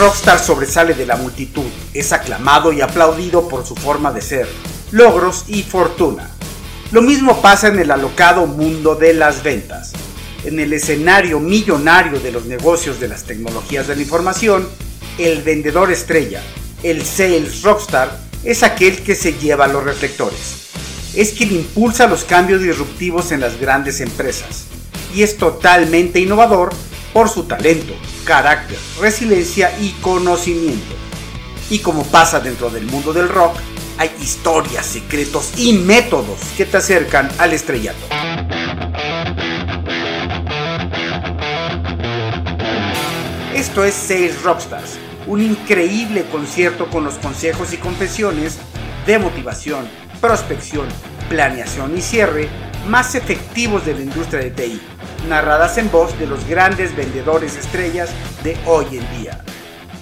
rockstar sobresale de la multitud, es aclamado y aplaudido por su forma de ser, logros y fortuna. Lo mismo pasa en el alocado mundo de las ventas. En el escenario millonario de los negocios de las tecnologías de la información, el vendedor estrella, el sales rockstar, es aquel que se lleva los reflectores. Es quien impulsa los cambios disruptivos en las grandes empresas y es totalmente innovador por su talento, carácter, resiliencia y conocimiento. Y como pasa dentro del mundo del rock, hay historias, secretos y métodos que te acercan al estrellato. Esto es Sales Rockstars, un increíble concierto con los consejos y confesiones de motivación, prospección, planeación y cierre más efectivos de la industria de TI, narradas en voz de los grandes vendedores estrellas de hoy en día.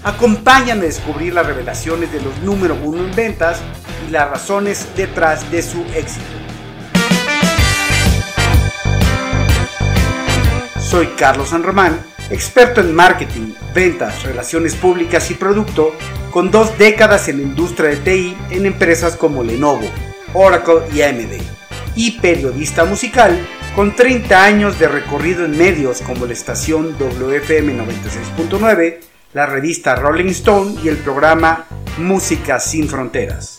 Acompáñame a descubrir las revelaciones de los número uno en ventas y las razones detrás de su éxito. Soy Carlos San Román, experto en marketing, ventas, relaciones públicas y producto, con dos décadas en la industria de TI en empresas como Lenovo, Oracle y AMD, y periodista musical con 30 años de recorrido en medios como la estación WFM 96.9, la revista Rolling Stone y el programa Música sin Fronteras.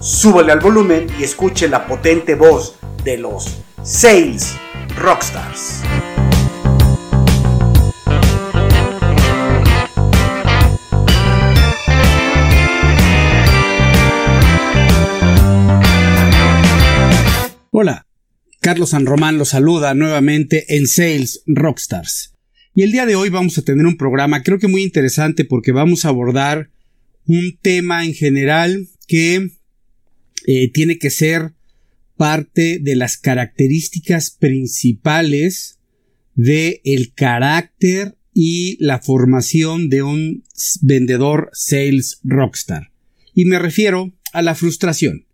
Súbale al volumen y escuche la potente voz de los Sales Rockstars. Hola, Carlos San Román los saluda nuevamente en Sales Rockstars. Y el día de hoy vamos a tener un programa creo que muy interesante porque vamos a abordar un tema en general que eh, tiene que ser parte de las características principales de el carácter y la formación de un vendedor sales rockstar. Y me refiero a la frustración.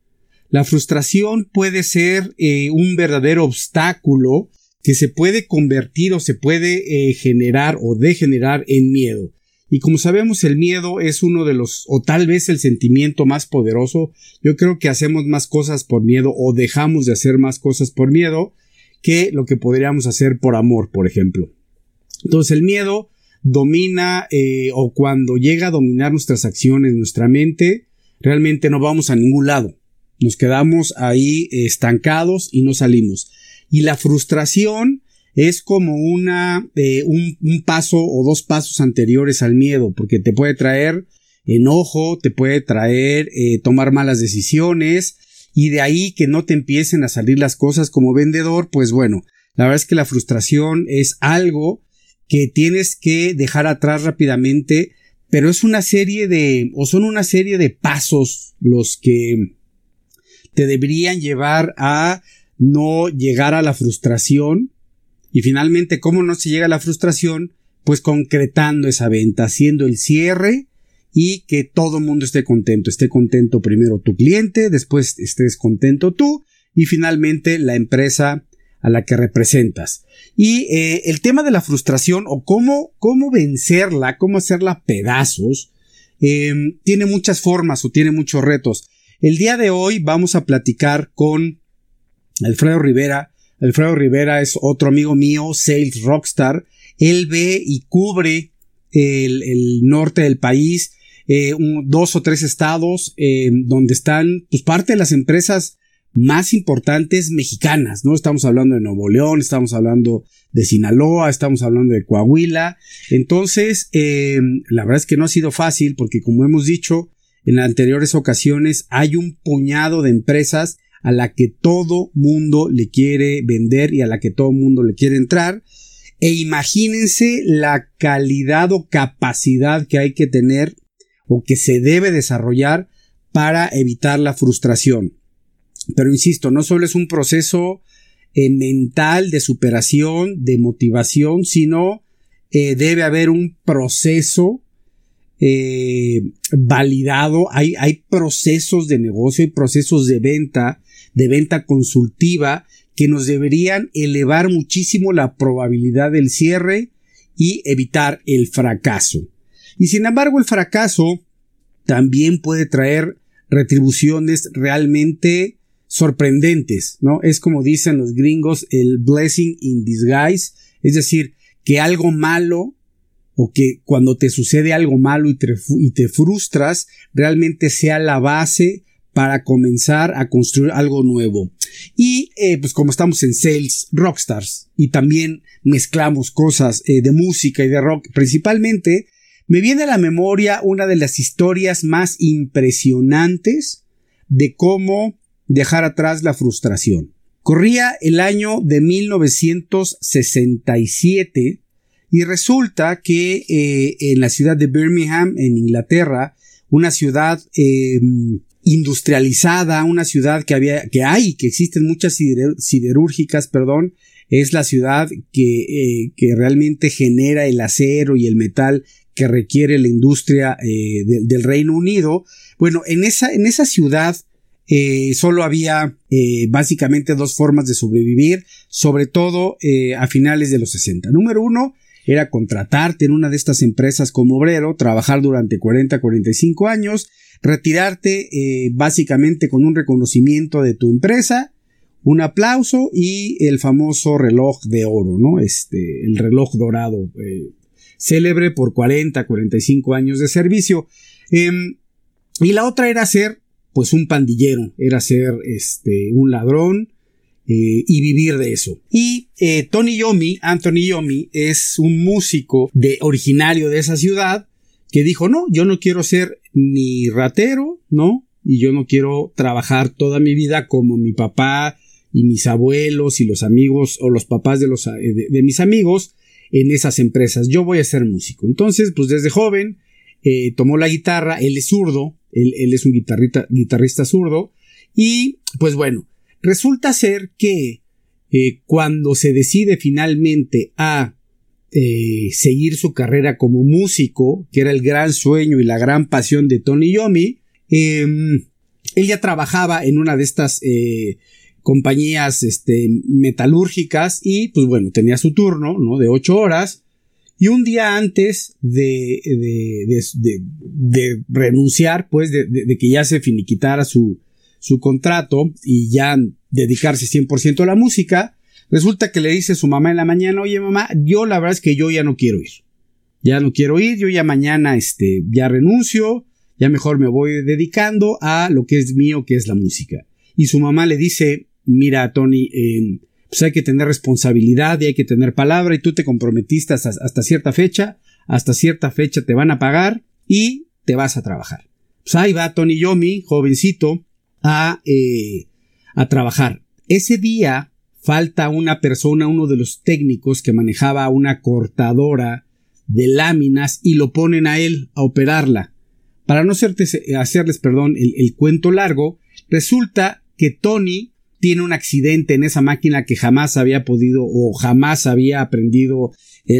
La frustración puede ser eh, un verdadero obstáculo que se puede convertir o se puede eh, generar o degenerar en miedo. Y como sabemos, el miedo es uno de los, o tal vez el sentimiento más poderoso. Yo creo que hacemos más cosas por miedo o dejamos de hacer más cosas por miedo que lo que podríamos hacer por amor, por ejemplo. Entonces el miedo domina eh, o cuando llega a dominar nuestras acciones, nuestra mente, realmente no vamos a ningún lado. Nos quedamos ahí estancados y no salimos. Y la frustración es como una, eh, un, paso o dos pasos anteriores al miedo, porque te puede traer enojo, te puede traer eh, tomar malas decisiones, y de ahí que no te empiecen a salir las cosas como vendedor, pues bueno, la verdad es que la frustración es algo que tienes que dejar atrás rápidamente, pero es una serie de, o son una serie de pasos los que te deberían llevar a no llegar a la frustración. Y finalmente, ¿cómo no se llega a la frustración? Pues concretando esa venta, haciendo el cierre y que todo el mundo esté contento. Esté contento primero tu cliente, después estés contento tú y finalmente la empresa a la que representas. Y eh, el tema de la frustración o cómo, cómo vencerla, cómo hacerla pedazos, em, tiene muchas formas o tiene muchos retos. El día de hoy vamos a platicar con Alfredo Rivera. Alfredo Rivera es otro amigo mío, Sales Rockstar. Él ve y cubre el, norte del país, eh, dos o tres estados eh, donde están pues, parte de las empresas más importantes mexicanas, ¿no? Estamos hablando de Nuevo León, estamos hablando de Sinaloa, estamos hablando de Coahuila. Entonces, eh, la verdad es que no ha sido fácil porque como hemos dicho en anteriores ocasiones, hay un puñado de empresas a la que todo mundo le quiere vender y a la que todo mundo le quiere entrar. E imagínense la calidad o capacidad que hay que tener o que se debe desarrollar para evitar la frustración. Pero insisto, no solo es un proceso eh, mental de superación, de motivación, sino eh, debe haber un proceso eh, validado. Hay, hay procesos de negocio, hay procesos de venta de venta consultiva que nos deberían elevar muchísimo la probabilidad del cierre y evitar el fracaso. Y sin embargo el fracaso también puede traer retribuciones realmente sorprendentes, ¿no? Es como dicen los gringos, el blessing in disguise, es decir, que algo malo o que cuando te sucede algo malo y te, frustras, realmente sea la base para comenzar a construir algo nuevo. Y eh, pues como estamos en Sales Rockstars y también mezclamos cosas eh, de música y de rock principalmente, me viene a la memoria una de las historias más impresionantes de cómo dejar atrás la frustración. Corría el año de 1967 y resulta que eh, en la ciudad de Birmingham, en Inglaterra, una ciudad em, industrializada, una ciudad que había, que hay, que existen muchas siderúrgicas, perdón, es la ciudad que, eh, que realmente genera el acero y el metal que requiere la industria eh, del Reino Unido. Bueno, en esa, en esa ciudad eh, solo había eh, básicamente dos formas de sobrevivir, sobre todo a finales de los 60. Número uno era contratarte en una de estas empresas como obrero, trabajar durante 40, 45 años, retirarte básicamente con un reconocimiento de tu empresa, un aplauso y el famoso reloj de oro, ¿no? Este, el reloj dorado célebre por 40, 45 años de servicio. Em, y la otra era ser, pues, un pandillero, era ser, este, un ladrón, eh, y vivir de eso. Y eh, Tony Yomi, Anthony Yomi, es un músico de, originario de esa ciudad que dijo, no, yo no quiero ser ni ratero, ¿no? Y yo no quiero trabajar toda mi vida como mi papá y mis abuelos y los amigos o los papás de, los, eh, de mis amigos en esas empresas. Yo voy a ser músico. Entonces, pues desde joven tomó la guitarra, él es zurdo, él, es un guitarrista, guitarrista zurdo, y pues bueno, resulta ser que eh, cuando se decide finalmente a eh, seguir su carrera como músico, que era el gran sueño y la gran pasión de Tony Yomi, em, él ya trabajaba en una de estas compañías este, metalúrgicas y pues bueno, tenía su turno, ¿no? De ocho horas. Y un día antes de, de, renunciar, pues de, que ya se finiquitara su, su contrato y ya dedicarse 100% a la música, resulta que le dice a su mamá en la mañana, oye mamá, yo la verdad es que yo ya no quiero ir. Ya no quiero ir, yo ya mañana este, ya renuncio, ya mejor me voy dedicando a lo que es mío, que es la música. Y su mamá le dice, mira, Tony, eh, pues hay que tener responsabilidad y hay que tener palabra y tú te comprometiste hasta, cierta fecha, hasta cierta fecha te van a pagar y te vas a trabajar. Pues ahí va Tony Yomi, jovencito, a, eh, a trabajar. Ese día falta una persona, uno de los técnicos que manejaba una cortadora de láminas y lo ponen a él a operarla. Para no hacerles, perdón, el, el cuento largo, resulta que Tony tiene un accidente en esa máquina que jamás había podido o jamás había aprendido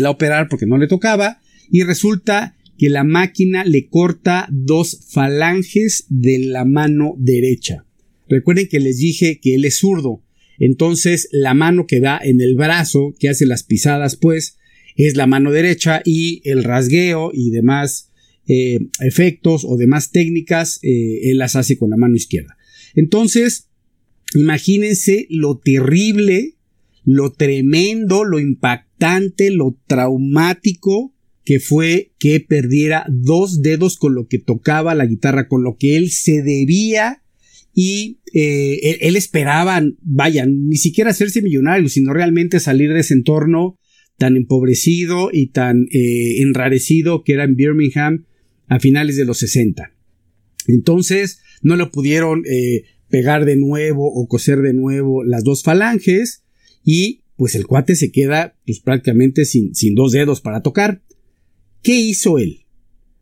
a operar porque no le tocaba y resulta que la máquina le corta dos falanges de la mano derecha. Recuerden que les dije que él es zurdo, entonces la mano que da en el brazo, que hace las pisadas, pues, es la mano derecha y el rasgueo y demás eh, efectos o demás técnicas, eh, él las hace con la mano izquierda. Entonces, Imagínense lo terrible, lo tremendo, lo impactante, lo traumático que fue que perdiera dos dedos con lo que tocaba la guitarra, con lo que él se debía y eh, él, esperaba, vaya, ni siquiera hacerse millonario, sino realmente salir de ese entorno tan empobrecido y tan eh, enrarecido que era en Birmingham a finales de los 60. Entonces no lo pudieron eh, pegar de nuevo o coser de nuevo las dos falanges y pues el cuate se queda pues prácticamente sin, sin dos dedos para tocar. ¿Qué hizo él?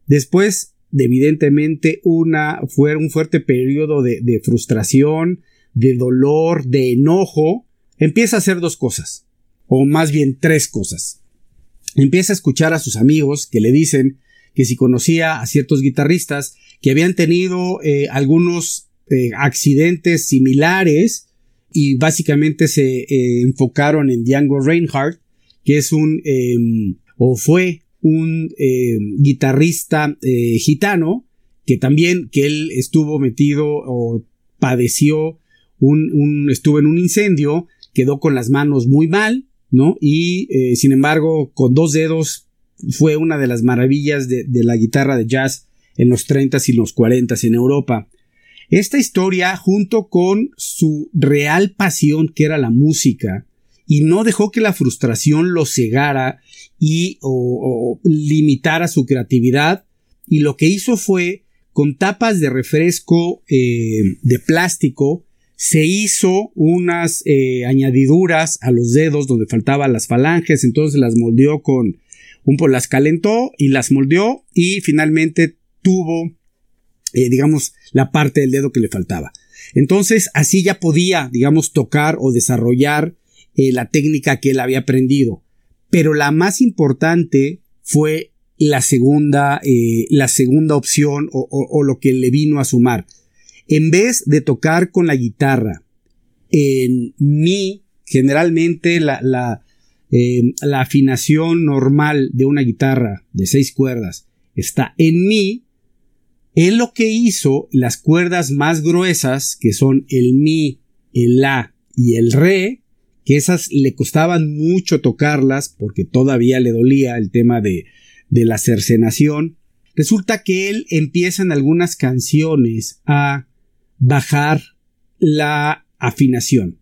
Después de evidentemente una, fue un fuerte periodo de, frustración, de dolor, de enojo, empieza a hacer dos cosas, o más bien tres cosas. Empieza a escuchar a sus amigos que le dicen que si conocía a ciertos guitarristas que habían tenido eh, algunos eh, accidentes similares y básicamente se eh, enfocaron en Django Reinhardt, que es un, em, o fue un eh, guitarrista eh, gitano que también que él estuvo metido o padeció un, estuvo en un incendio, quedó con las manos muy mal, ¿no? Y eh, sin embargo, con dos dedos fue una de las maravillas de, de la guitarra de jazz en los 30s y los 40s en Europa. Esta historia, junto con su real pasión que era la música, y no dejó que la frustración lo cegara y o, limitara su creatividad, y lo que hizo fue, con tapas de refresco eh, de plástico, se hizo unas eh, añadiduras a los dedos donde faltaban las falanges, entonces las moldeó con un po las calentó y las moldeó y finalmente tuvo eh, digamos, la parte del dedo que le faltaba. Entonces, así ya podía, digamos, tocar o desarrollar la técnica que él había aprendido. Pero la más importante fue la segunda, eh, la segunda opción o, lo que le vino a sumar. En vez de tocar con la guitarra en mi, generalmente la, la, la afinación normal de una guitarra de seis cuerdas está en mi, él lo que hizo, las cuerdas más gruesas, que son el mi, el la y el re, que esas le costaban mucho tocarlas porque todavía le dolía el tema de, de la cercenación, resulta que él empieza en algunas canciones a bajar la afinación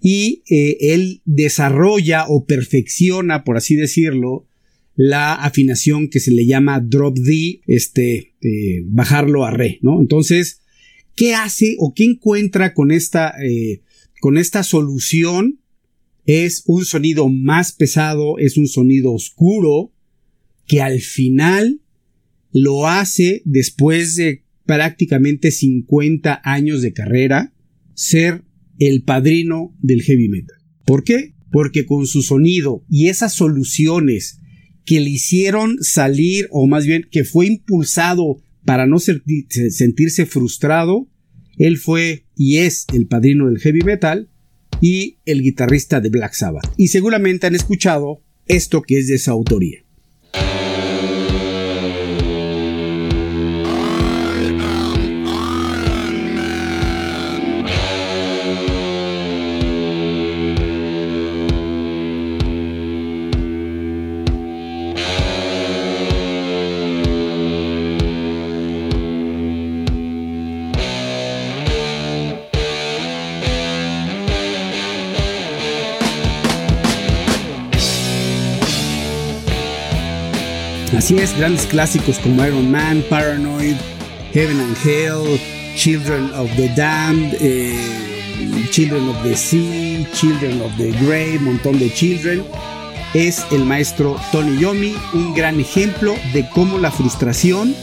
y eh, él desarrolla o perfecciona, por así decirlo, la afinación que se le llama drop D, este, eh, bajarlo a re, ¿no? Entonces, ¿qué hace o qué encuentra con esta, eh, con esta solución? Es un sonido más pesado, es un sonido oscuro, que al final lo hace después de prácticamente 50 años de carrera, ser el padrino del heavy metal. ¿Por qué? Porque con su sonido y esas soluciones que le hicieron salir, o más bien que fue impulsado para no sentirse frustrado, él fue y es el padrino del heavy metal y el guitarrista de Black Sabbath. Y seguramente han escuchado esto que es de esa autoría. Así es, grandes clásicos como Iron Man, Paranoid, Heaven and Hell, Children of the Damned, eh, Children of the Sea, Children of the Grave, montón de Children. Es el maestro Tony Yomi, un gran ejemplo de cómo la frustración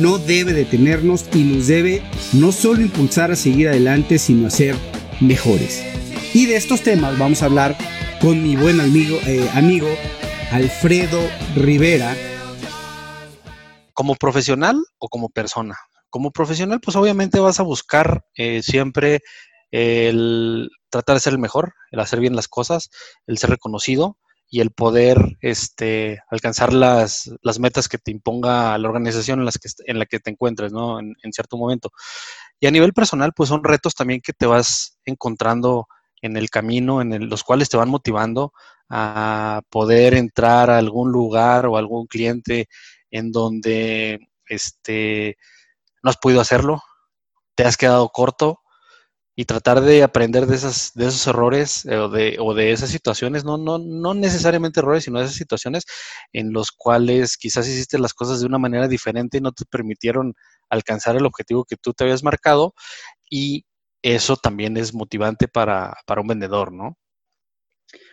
no debe detenernos y nos debe no solo impulsar a seguir adelante, sino a ser mejores. Y de estos temas vamos a hablar con mi buen amigo, eh, amigo Alfredo Rivera, como profesional o como persona. Como profesional, pues obviamente vas a buscar eh, siempre el tratar de ser el mejor, el hacer bien las cosas, el ser reconocido y el poder este, alcanzar las, las metas que te imponga la organización en, las que, en la que te encuentres, ¿no? En, cierto momento. Y a nivel personal, pues son retos también que te vas encontrando en el camino, en los cuales te van motivando a poder entrar a algún lugar o algún cliente en donde este, no has podido hacerlo, te has quedado corto y tratar de aprender de, esas, de esos errores eh, o, de, o de esas situaciones, no, no, no necesariamente errores, sino esas situaciones en los cuales quizás hiciste las cosas de una manera diferente y no te permitieron alcanzar el objetivo que tú te habías marcado y eso también es motivante para, para un vendedor, ¿no?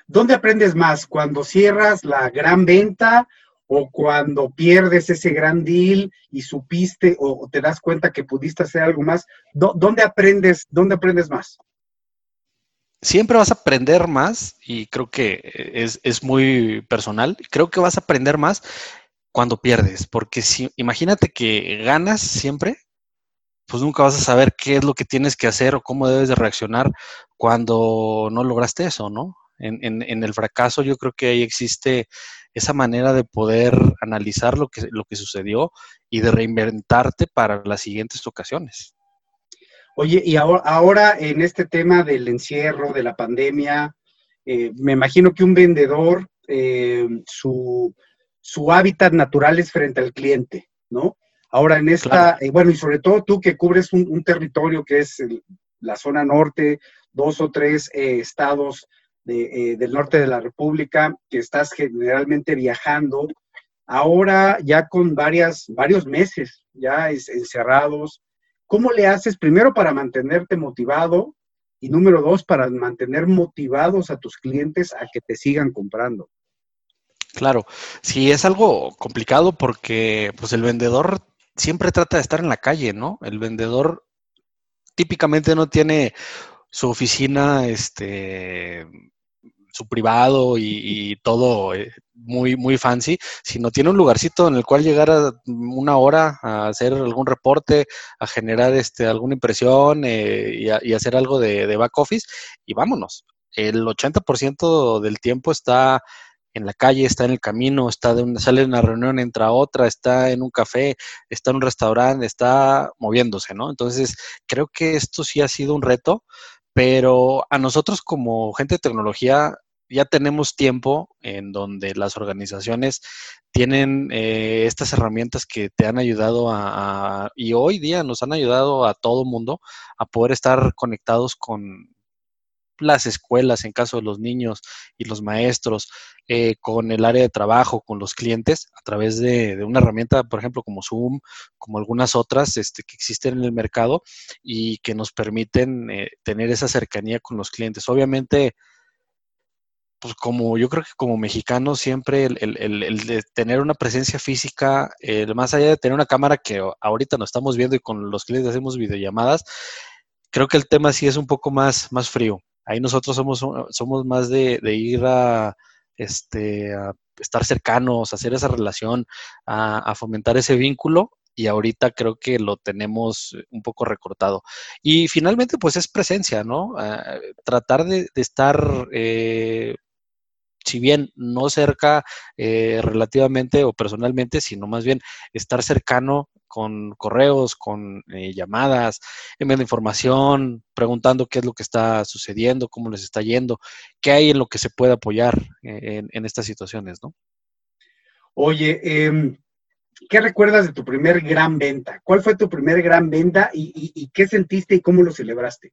¿Dónde aprendes más? ¿Cuando cierras la gran venta o cuando pierdes ese gran deal y supiste o, te das cuenta que pudiste hacer algo más, ¿dónde aprendes, dónde aprendes más? Siempre vas a aprender más y creo que es, es, muy personal. Creo que vas a aprender más cuando pierdes, porque si imagínate que ganas siempre, pues nunca vas a saber qué es lo que tienes que hacer o cómo debes de reaccionar cuando no lograste eso, ¿no? En, en, en el fracaso yo creo que ahí existe esa manera de poder analizar lo que, lo que sucedió y de reinventarte para las siguientes ocasiones. Oye, y ahora, ahora en este tema del encierro, de la pandemia, eh, me imagino que un vendedor, eh, su, su, hábitat natural es frente al cliente, ¿no? Ahora en esta, eh, bueno, y sobre todo tú que cubres un, territorio que es la zona norte, dos o tres estados del norte de la República, que estás generalmente viajando, ahora ya con varias, varios meses ya encerrados, ¿Cómo le haces primero para mantenerte motivado y número dos, para mantener motivados a tus clientes a que te sigan comprando? Claro, sí es algo complicado porque pues el vendedor siempre trata de estar en la calle, ¿no? El vendedor típicamente no tiene su oficina este su privado y, todo eh, muy, muy fancy, sino tiene un lugarcito en el cual llegar a una hora a hacer algún reporte, a generar este, alguna impresión eh, y, hacer algo de, back office y vámonos. El 80% del tiempo está en la calle, está en el camino, está de una, sale de una reunión, entra a otra, está en un café, está en un restaurante, está moviéndose, ¿no? Entonces, creo que esto sí ha sido un reto, pero a nosotros como gente de tecnología ya tenemos tiempo en donde las organizaciones tienen eh, estas herramientas que te han ayudado a, y hoy día nos han ayudado a todo mundo a poder estar conectados con las escuelas en caso de los niños y los maestros, eh, con el área de trabajo, con los clientes, a través de, una herramienta, por ejemplo, como Zoom, como algunas otras este, que existen en el mercado y que nos permiten eh, tener esa cercanía con los clientes. Obviamente, pues como yo creo que como mexicano siempre el, de tener una presencia física, el, más allá de tener una cámara que ahorita nos estamos viendo y con los clientes hacemos videollamadas, creo que el tema sí es un poco más, más frío. Ahí nosotros somos, somos más de, ir a, este, estar cercanos, hacer esa relación, a, fomentar ese vínculo y ahorita creo que lo tenemos un poco recortado. Y finalmente, pues es presencia, ¿no? Ah, tratar de, estar eh, si bien no cerca eh, relativamente o personalmente, sino más bien estar cercano con correos, con eh, llamadas, enviando información, preguntando qué es lo que está sucediendo, cómo les está yendo, qué hay en lo que se puede apoyar eh, en, estas situaciones, ¿no? Oye, em, ¿qué recuerdas de tu primer gran venta? ¿Cuál fue tu primer gran venta y qué sentiste y cómo lo celebraste?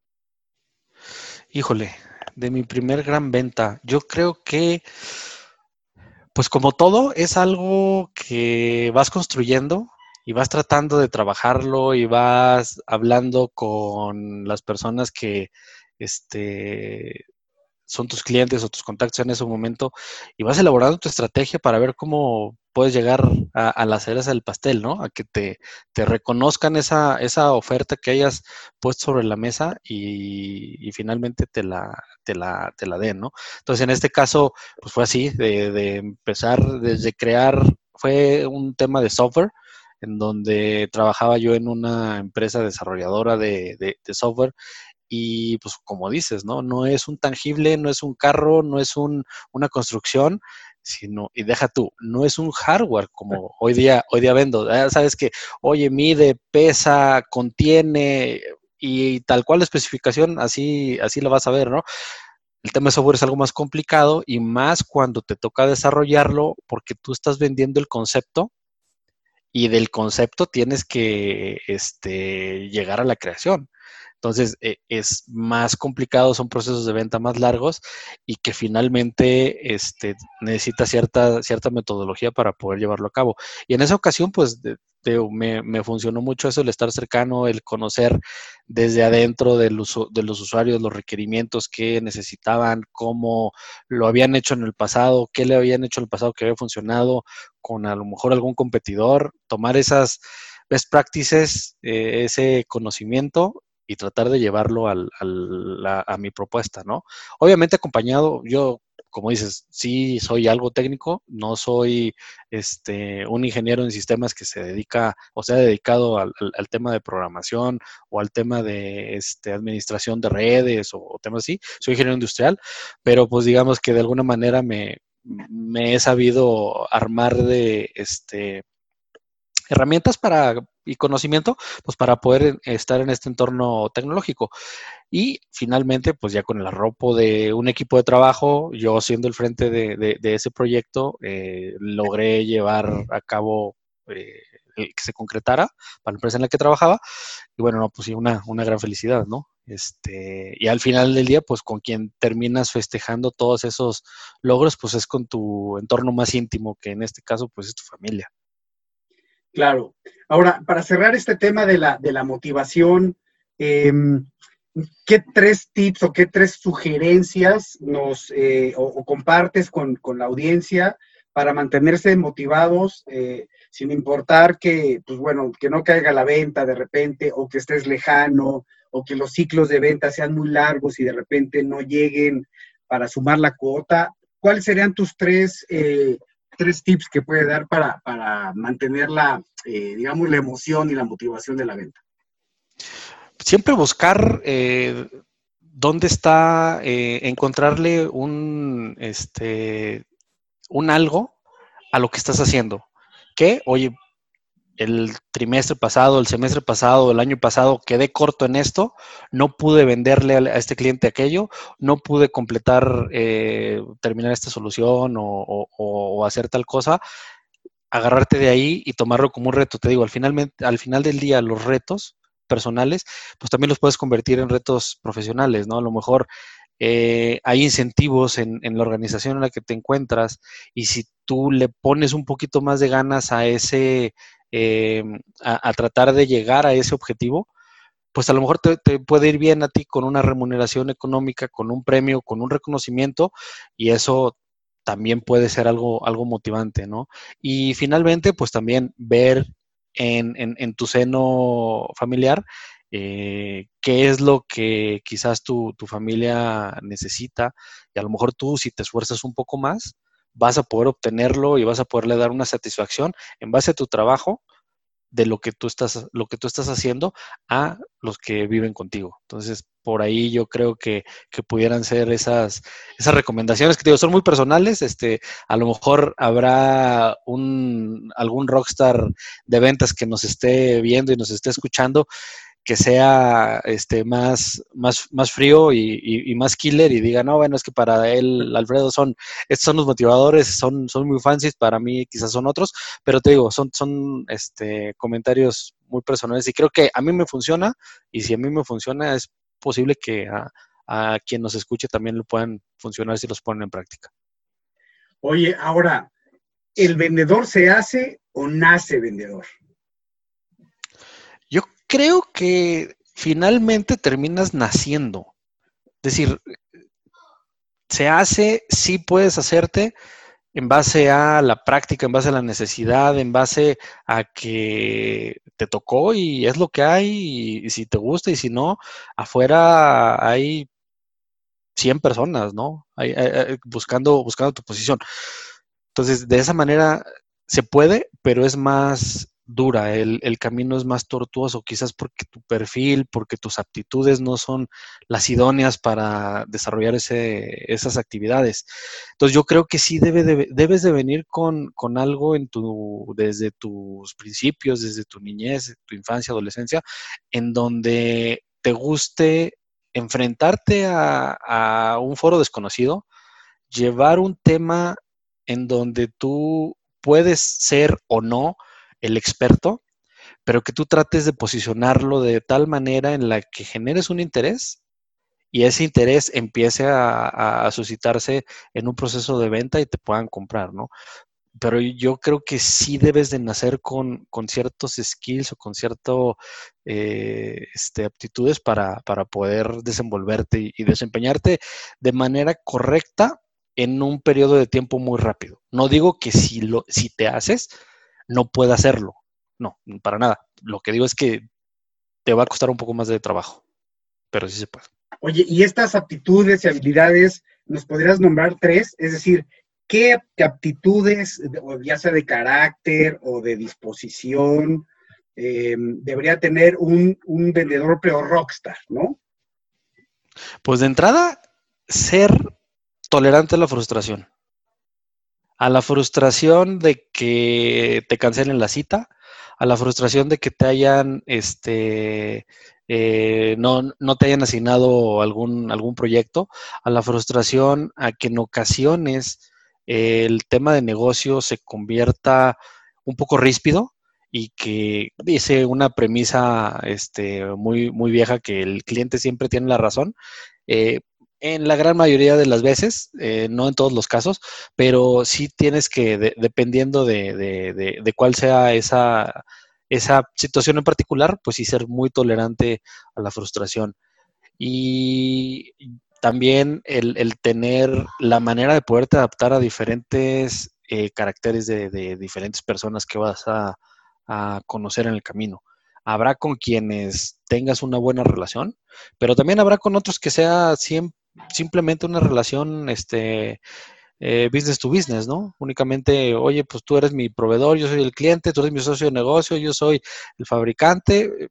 Híjole, de mi primer gran venta. Yo creo que, pues como todo, es algo que vas construyendo y vas tratando de trabajarlo y vas hablando con las personas que este, son tus clientes o tus contactos en ese momento y vas elaborando tu estrategia para ver cómo puedes llegar a, las ceras del pastel, ¿no? A que te, reconozcan esa, esa oferta que hayas puesto sobre la mesa y, finalmente te la, te, la, te la den, ¿no? Entonces, en este caso, pues fue así, de, empezar desde crear, fue un tema de software, en donde trabajaba yo en una empresa desarrolladora de, de, de software y pues como dices, ¿no? No es un tangible, no es un carro, no es un, una construcción, sino, y deja tú, no es un hardware como hoy día, hoy día vendo. Sabes que, oye, mide, pesa, contiene y tal cual la especificación, así, así lo vas a ver, ¿no? El tema de software es algo más complicado y más cuando te toca desarrollarlo porque tú estás vendiendo el concepto y del concepto tienes que este, llegar a la creación. Entonces, eh, es más complicado, son procesos de venta más largos y que finalmente este, necesita cierta, cierta metodología para poder llevarlo a cabo. Y en esa ocasión, pues, me, funcionó mucho eso, el estar cercano, el conocer desde adentro del uso, de los usuarios los requerimientos que necesitaban, cómo lo habían hecho en el pasado, qué le habían hecho en el pasado que había funcionado con a lo mejor algún competidor, tomar esas best practices, eh, ese conocimiento y tratar de llevarlo al, a mi propuesta, ¿no? Obviamente acompañado, yo, como dices, sí soy algo técnico, no soy este, un ingeniero en sistemas que se dedica o se ha dedicado al, tema de programación o al tema de este, administración de redes o, temas así, soy ingeniero industrial, pero pues digamos que de alguna manera me, me he sabido armar de este herramientas para y conocimiento, pues para poder estar en este entorno tecnológico. Y finalmente, pues ya con el arropo de un equipo de trabajo, yo siendo el frente de, ese proyecto, eh, logré llevar a cabo eh, que se concretara para la empresa en la que trabajaba. Y bueno, no, pues sí, una, una gran felicidad, ¿no? Este, y al final del día, pues con quien terminas festejando todos esos logros, pues es con tu entorno más íntimo, que en este caso, pues es tu familia. Claro. Ahora, para cerrar este tema de la, de la motivación, em, ¿qué tres tips o qué tres sugerencias nos eh, o, compartes con, la audiencia para mantenerse motivados eh, sin importar que, pues bueno, que no caiga la venta de repente o que estés lejano o que los ciclos de venta sean muy largos y de repente no lleguen para sumar la cuota? ¿Cuáles serían tus tres eh, tres tips que puede dar para, mantener la, eh, digamos, la emoción y la motivación de la venta? Siempre buscar eh, dónde está, eh, encontrarle un, este, un algo a lo que estás haciendo. Que, oye, el trimestre pasado, el semestre pasado, el año pasado quedé corto en esto, no pude venderle a, este cliente aquello, no pude completar, eh, terminar esta solución o, hacer tal cosa, agarrarte de ahí y tomarlo como un reto. Te digo, al final, al final del día los retos personales, pues también los puedes convertir en retos profesionales, ¿no? A lo mejor eh, hay incentivos en, en, la organización en la que te encuentras y si tú le pones un poquito más de ganas a ese eh, a, tratar de llegar a ese objetivo, pues a lo mejor te, puede ir bien a ti con una remuneración económica, con un premio, con un reconocimiento, y eso también puede ser algo, algo motivante, ¿no? Y finalmente, pues también ver en, tu seno familiar eh, qué es lo que quizás tu, tu, familia necesita, y a lo mejor tú, si te esfuerzas un poco más, vas a poder obtenerlo y vas a poderle dar una satisfacción en base a tu trabajo de lo que tú estás, lo que tú estás haciendo a los que viven contigo. Entonces, por ahí yo creo que, pudieran ser esas, esas recomendaciones que digo, son muy personales. Este, a lo mejor habrá un, algún rockstar de ventas que nos esté viendo y nos esté escuchando que sea este más, más, más frío y, más killer y diga, no, bueno, es que para él, Alfredo, son, estos son los motivadores, son, son muy fancies, para mí quizás son otros, pero te digo, son, son este, comentarios muy personales y creo que a mí me funciona y si a mí me funciona es posible que a, a quien nos escuche también lo puedan funcionar si los ponen en práctica. Oye, ahora, ¿el vendedor se hace o nace vendedor? Creo que finalmente terminas naciendo. Es decir, se hace, sí puedes hacerte en base a la práctica, en base a la necesidad, en base a que te tocó y es lo que hay, y, si te gusta y si no, afuera hay 100 personas, ¿no? buscando, buscando tu posición. Entonces, de esa manera se puede, pero es más dura, el, camino es más tortuoso, quizás porque tu perfil, porque tus aptitudes no son las idóneas para desarrollar ese, esas actividades. Entonces yo creo que sí debe debes de venir con, algo en tu, desde tus principios, desde tu niñez, tu infancia, adolescencia, en donde te guste enfrentarte a, a un foro desconocido, llevar un tema en donde tú puedes ser o no el experto, pero que tú trates de posicionarlo de tal manera en la que generes un interés y ese interés empiece a, suscitarse en un proceso de venta y te puedan comprar, ¿no? Pero yo creo que sí debes de nacer con, ciertos skills o con ciertas eh, este, aptitudes para, poder desenvolverte y, desempeñarte de manera correcta en un periodo de tiempo muy rápido. No digo que si, lo, si te haces, no puede hacerlo. No, para nada. Lo que digo es que te va a costar un poco más de trabajo, pero sí se puede. Oye, y estas aptitudes y habilidades, ¿nos podrías nombrar tres? Es decir, ¿qué aptitudes, ya sea de carácter o de disposición, eh, debería tener un, un vendedor pero rockstar, ¿no? Pues de entrada, ser tolerante a la frustración. A la frustración de que te cancelen la cita, a la frustración de que te hayan, este, eh, no, no, te hayan asignado algún, algún proyecto, a la frustración a que en ocasiones el tema de negocio se convierta un poco ríspido y que dice una premisa este, muy, muy vieja que el cliente siempre tiene la razón. Eh, en la gran mayoría de las veces, eh, no en todos los casos, pero sí tienes que, dependiendo de, de, cuál sea esa, esa situación en particular, pues sí ser muy tolerante a la frustración. Y también el, el tener la manera de poderte adaptar a diferentes eh, caracteres de, diferentes personas que vas a, conocer en el camino. Habrá con quienes tengas una buena relación, pero también habrá con otros que sea simplemente una relación este, eh, business to business, ¿no? Únicamente, oye, pues tú eres mi proveedor, yo soy el cliente, tú eres mi socio de negocio, yo soy el fabricante,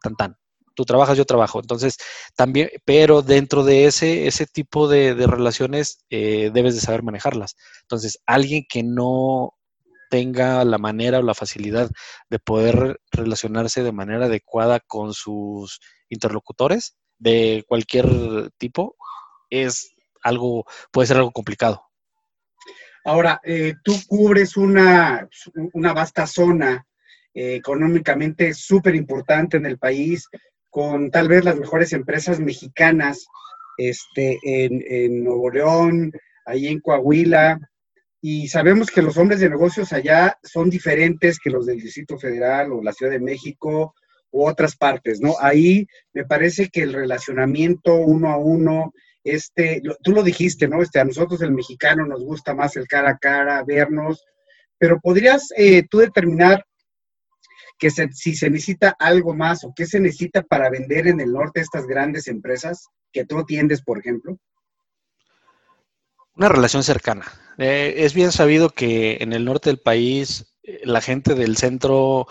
tan tan. Tú trabajas, yo trabajo. Entonces, también, pero dentro de ese, ese tipo de, relaciones eh, debes de saber manejarlas. Entonces, alguien que no tenga la manera o la facilidad de poder relacionarse de manera adecuada con sus interlocutores de cualquier tipo, es algo, puede ser algo complicado. Ahora, eh, tú cubres una, una vasta zona eh, económicamente súper importante en el país, con tal vez las mejores empresas mexicanas este, en, en Nuevo León, ahí en Coahuila, y sabemos que los hombres de negocios allá son diferentes que los del Distrito Federal o la Ciudad de México u otras partes, ¿no? Ahí me parece que el relacionamiento uno a uno, este, tú lo dijiste, ¿no? Este, a nosotros el mexicano nos gusta más el cara a cara, vernos, pero podrías eh, tú determinar que si se necesita algo más o qué se necesita para vender en el norte estas grandes empresas que tú atiendes, por ejemplo. Una relación cercana. Eh, es bien sabido que en el norte del país eh, la gente del centro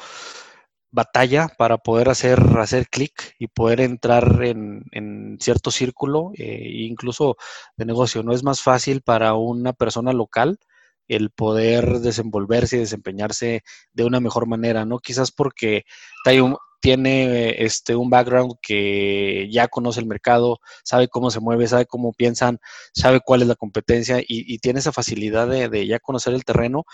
batalla para poder hacer, hacer clic y poder entrar en, cierto círculo, eh, incluso de negocio. No es más fácil para una persona local el poder desenvolverse y desempeñarse de una mejor manera, ¿no? Quizás porque tiene este, un background que ya conoce el mercado, sabe cómo se mueve, sabe cómo piensan, sabe cuál es la competencia y, tiene esa facilidad de, ya conocer el terreno,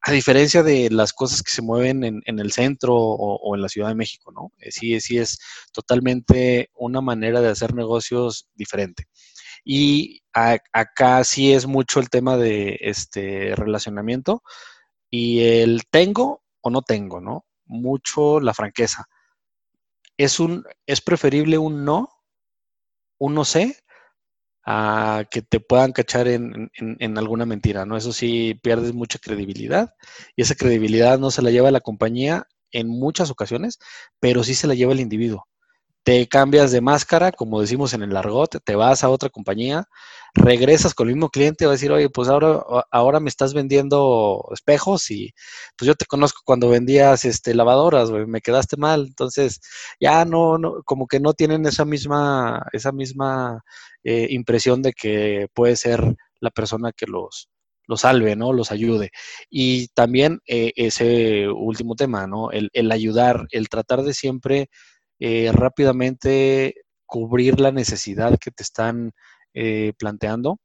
a diferencia de las cosas que se mueven en, el centro o, en la Ciudad de México, ¿no? Eh, sí, sí es totalmente una manera de hacer negocios diferente. Y acá sí es mucho el tema de este relacionamiento y el tengo o no tengo, ¿no? Mucho la franqueza. Es un, es preferible un no, un no sé, a que te puedan cachar en, en, alguna mentira, ¿no? Eso sí pierdes mucha credibilidad y esa credibilidad no se la lleva la compañía en muchas ocasiones, pero sí se la lleva el individuo te cambias de máscara, como decimos en el argot, te vas a otra compañía, regresas con el mismo cliente, va a decir, oye, pues ahora, ahora me estás vendiendo espejos y pues yo te conozco cuando vendías este lavadoras, me quedaste mal, entonces ya no, no, como que no tienen esa misma, esa misma eh, impresión de que puede ser la persona que los, salve, ¿no? Los ayude. Y también eh, ese último tema, ¿no? El, el ayudar, el tratar de siempre eh, rápidamente cubrir la necesidad que te están eh, planteando,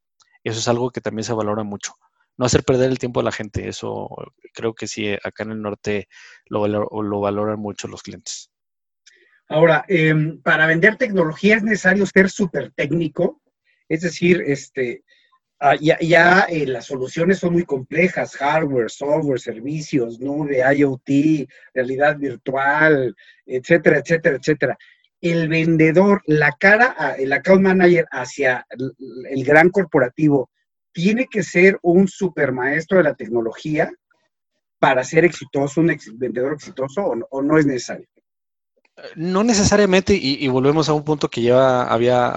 eso es algo que también se valora mucho. No hacer perder el tiempo a la gente, eso creo que sí, acá en el norte lo, lo valoran mucho los clientes. Ahora, em, para vender tecnología es necesario ser súper técnico, es decir, este, ah, ya, eh, las soluciones son muy complejas, hardware, software, servicios, nube, IoT, realidad virtual, etcétera, etcétera, etcétera. El vendedor, la cara, el account manager hacia el, gran corporativo, tiene que ser un super maestro de la tecnología para ser exitoso, un vendedor exitoso o no, es necesario. No necesariamente, y, volvemos a un punto que ya había,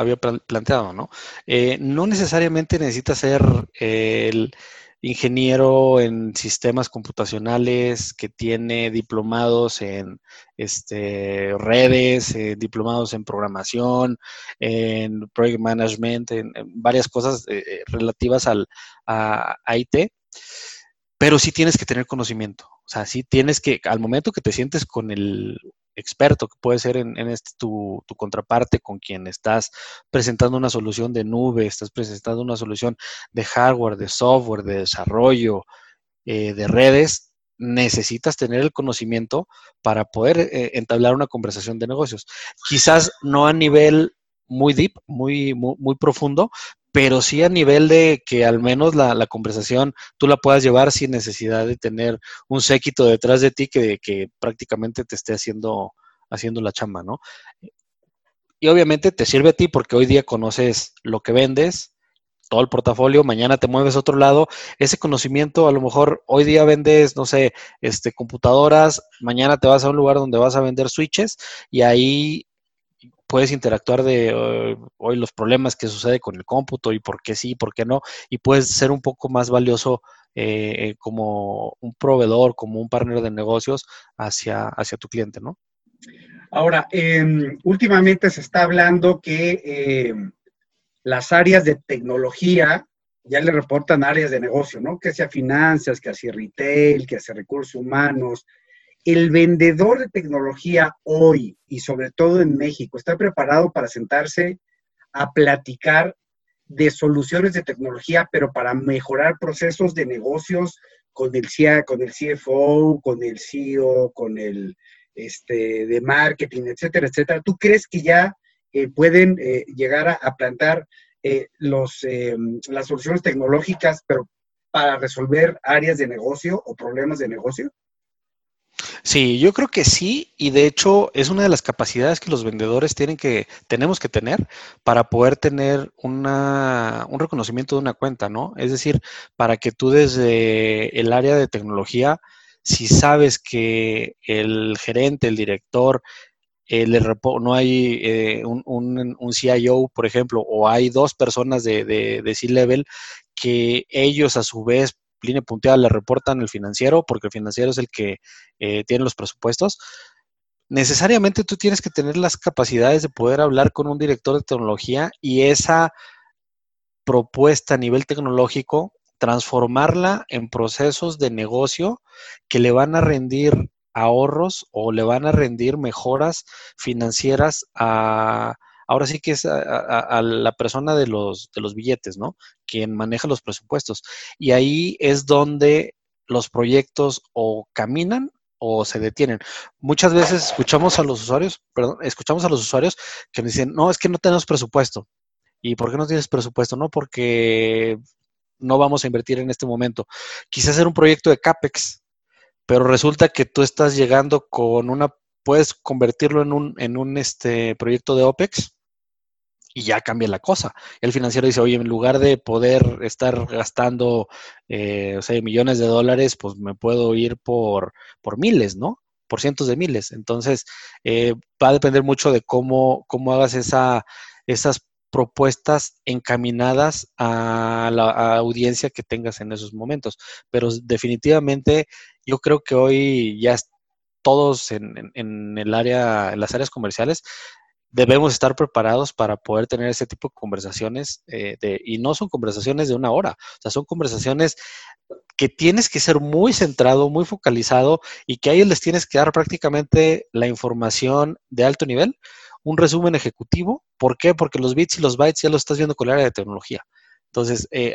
planteado, ¿no? Eh, no necesariamente necesita ser el ingeniero en sistemas computacionales que tiene diplomados en este, redes, eh, diplomados en programación, en project management, en, varias cosas eh, eh, relativas al, a, IT. pero sí tienes que tener conocimiento. O sea, sí tienes que, al momento que te sientes con el experto, que puede ser en, este, tu, contraparte con quien estás presentando una solución de nube, estás presentando una solución de hardware, de software, de desarrollo, eh, de redes, necesitas tener el conocimiento para poder eh, entablar una conversación de negocios. Quizás no a nivel muy deep, muy, muy, profundo, pero sí a nivel de que al menos la, conversación tú la puedas llevar sin necesidad de tener un séquito detrás de ti que, que prácticamente te esté haciendo, haciendo la chamba, ¿no? Y obviamente te sirve a ti porque hoy día conoces lo que vendes, todo el portafolio, mañana te mueves a otro lado, ese conocimiento a lo mejor hoy día vendes, no sé, este computadoras, mañana te vas a un lugar donde vas a vender switches y ahí puedes interactuar de eh, hoy los problemas que sucede con el cómputo y por qué sí, por qué no, y puedes ser un poco más valioso eh, como un proveedor, como un partner de negocios hacia, hacia tu cliente, ¿no? Ahora, em, últimamente se está hablando que em, las áreas de tecnología ya le reportan áreas de negocio, ¿no? Que sea finanzas, que sea retail, que sea recursos humanos. El vendedor de tecnología hoy y sobre todo en México está preparado para sentarse a platicar de soluciones de tecnología, pero para mejorar procesos de negocios con el, con el CFO, con el CEO, con el este, de marketing, etcétera, etcétera. ¿Tú crees que ya eh, pueden eh, llegar a, plantar eh, los, las soluciones tecnológicas, pero para resolver áreas de negocio o problemas de negocio? Sí, yo creo que sí, y de hecho es una de las capacidades que los vendedores tienen que, tenemos que tener para poder tener una, un reconocimiento de una cuenta, ¿no? Es decir, para que tú desde el área de tecnología, si sabes que el gerente, el director, eh, no hay eh, un, un, CIO, por ejemplo, o hay dos personas de, de, C-Level que ellos a su vez, línea punteada, le reportan el financiero, porque el financiero es el que eh, tiene los presupuestos. Necesariamente tú tienes que tener las capacidades de poder hablar con un director de tecnología y esa propuesta a nivel tecnológico, transformarla en procesos de negocio que le van a rendir ahorros o le van a rendir mejoras financieras a, ahora sí que es a, la persona de los, de los billetes, ¿no? Quien maneja los presupuestos. Y ahí es donde los proyectos o caminan o se detienen. Muchas veces escuchamos a los usuarios, perdón, escuchamos a los usuarios que nos dicen, no, es que no tenemos presupuesto. ¿Y por qué no tienes presupuesto? No, porque no vamos a invertir en este momento. Quizás hacer un proyecto de CAPEX, pero resulta que tú estás llegando con una, puedes convertirlo en un, en un este, proyecto de OPEX y ya cambia la cosa. El financiero dice, oye, en lugar de poder estar gastando, eh, o sea, millones de dólares, pues me puedo ir por, por miles, ¿no? Por cientos de miles. Entonces, eh, va a depender mucho de cómo, cómo hagas esa, esas propuestas encaminadas a la audiencia que tengas en esos momentos. Pero definitivamente yo creo que hoy ya todos en, en, el área, en las áreas comerciales, debemos estar preparados para poder tener ese tipo de conversaciones eh, de, y no son conversaciones de una hora, o sea, son conversaciones que tienes que ser muy centrado, muy focalizado y que a ellos les tienes que dar prácticamente la información de alto nivel, un resumen ejecutivo. ¿Por qué? Porque los bits y los bytes ya los estás viendo con el área de tecnología. Entonces, eh,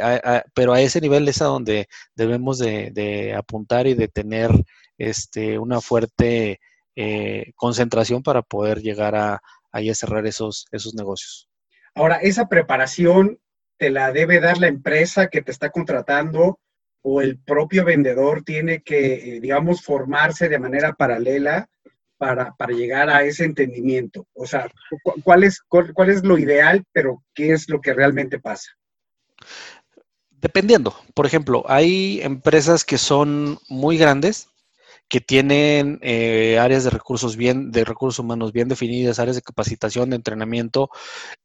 pero a ese nivel es a donde debemos de, apuntar y de tener este, una fuerte eh, concentración para poder llegar a, a cerrar esos, esos negocios. Ahora, esa preparación te la debe dar la empresa que te está contratando o el propio vendedor tiene que, eh, digamos, formarse de manera paralela para, llegar a ese entendimiento. O sea, ¿cuál es, cuál es lo ideal, pero qué es lo que realmente pasa? Dependiendo. Por ejemplo, hay empresas que son muy grandes, que tienen eh, áreas de recursos bien, de recursos humanos bien definidas, áreas de capacitación, de entrenamiento,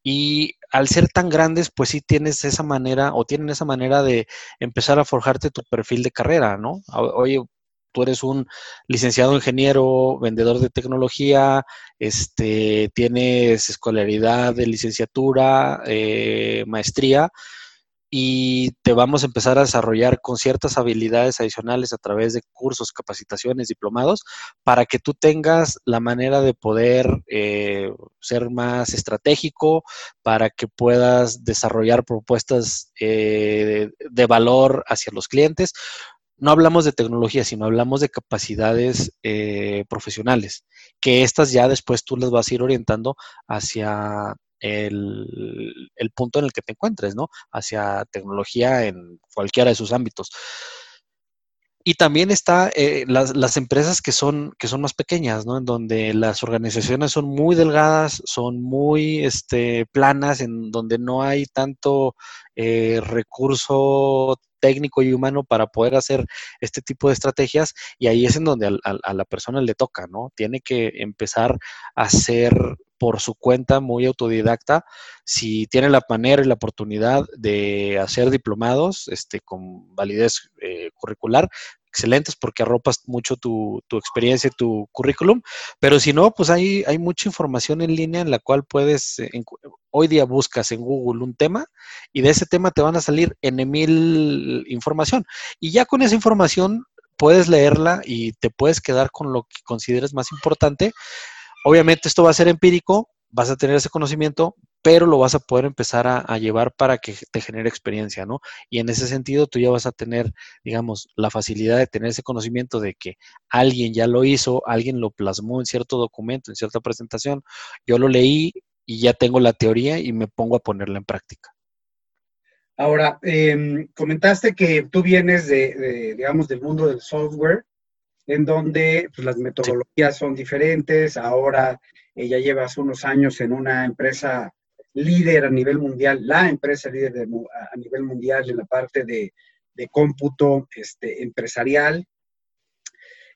y al ser tan grandes, pues sí tienes esa manera, o tienen esa manera de empezar a forjarte tu perfil de carrera, ¿no? Oye, tú eres un licenciado ingeniero, vendedor de tecnología, este, tienes escolaridad de licenciatura, eh, maestría, y te vamos a empezar a desarrollar con ciertas habilidades adicionales a través de cursos, capacitaciones, diplomados, para que tú tengas la manera de poder eh, ser más estratégico, para que puedas desarrollar propuestas eh, de valor hacia los clientes no hablamos de tecnología, sino hablamos de capacidades eh, profesionales, que estas ya después tú las vas a ir orientando hacia el, punto en el que te encuentres, ¿no? Hacia tecnología en cualquiera de sus ámbitos. Y también está eh, las, empresas que son, que son más pequeñas, ¿no? En donde las organizaciones son muy delgadas, son muy este, planas, en donde no hay tanto eh, recurso técnico y humano para poder hacer este tipo de estrategias y ahí es en donde a, la persona le toca, ¿no? Tiene que empezar a hacer por su cuenta, muy autodidacta. Si tiene la manera y la oportunidad de hacer diplomados este, con validez eh, curricular, excelentes porque arropas mucho tu, tu, experiencia, tu currículum, pero si no, pues hay, hay mucha información en línea en la cual puedes, eh, hoy día buscas en Google un tema y de ese tema te van a salir en mil información. Y ya con esa información puedes leerla y te puedes quedar con lo que consideres más importante. Obviamente esto va a ser empírico, vas a tener ese conocimiento, pero lo vas a poder empezar a, llevar para que te genere experiencia, ¿no? Y en ese sentido tú ya vas a tener, digamos, la facilidad de tener ese conocimiento de que alguien ya lo hizo, alguien lo plasmó en cierto documento, en cierta presentación, yo lo leí y ya tengo la teoría y me pongo a ponerla en práctica. Ahora, em, comentaste que tú vienes de, digamos, del mundo del software, en donde pues, las metodologías son diferentes. Ahora eh, ya llevas unos años en una empresa líder a nivel mundial, la empresa líder a nivel mundial en la parte de, cómputo este, empresarial.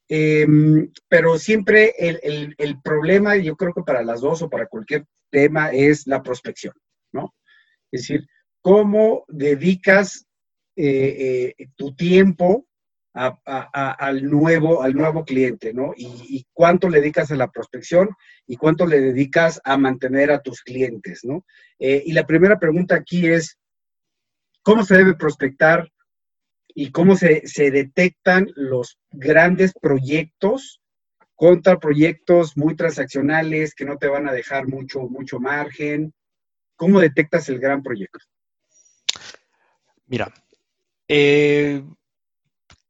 Em, pero siempre el, el, problema, yo creo que para las dos o para cualquier tema, es la prospección, ¿no? Es decir, cómo dedicas eh, eh, tu tiempo al, nuevo, al nuevo cliente, ¿no? Y, cuánto le dedicas a la prospección y cuánto le dedicas a mantener a tus clientes, ¿no? Eh, y la primera pregunta aquí es, ¿cómo se debe prospectar y cómo se, detectan los grandes proyectos contra proyectos muy transaccionales que no te van a dejar mucho, mucho margen? ¿Cómo detectas el gran proyecto? Mira, eh,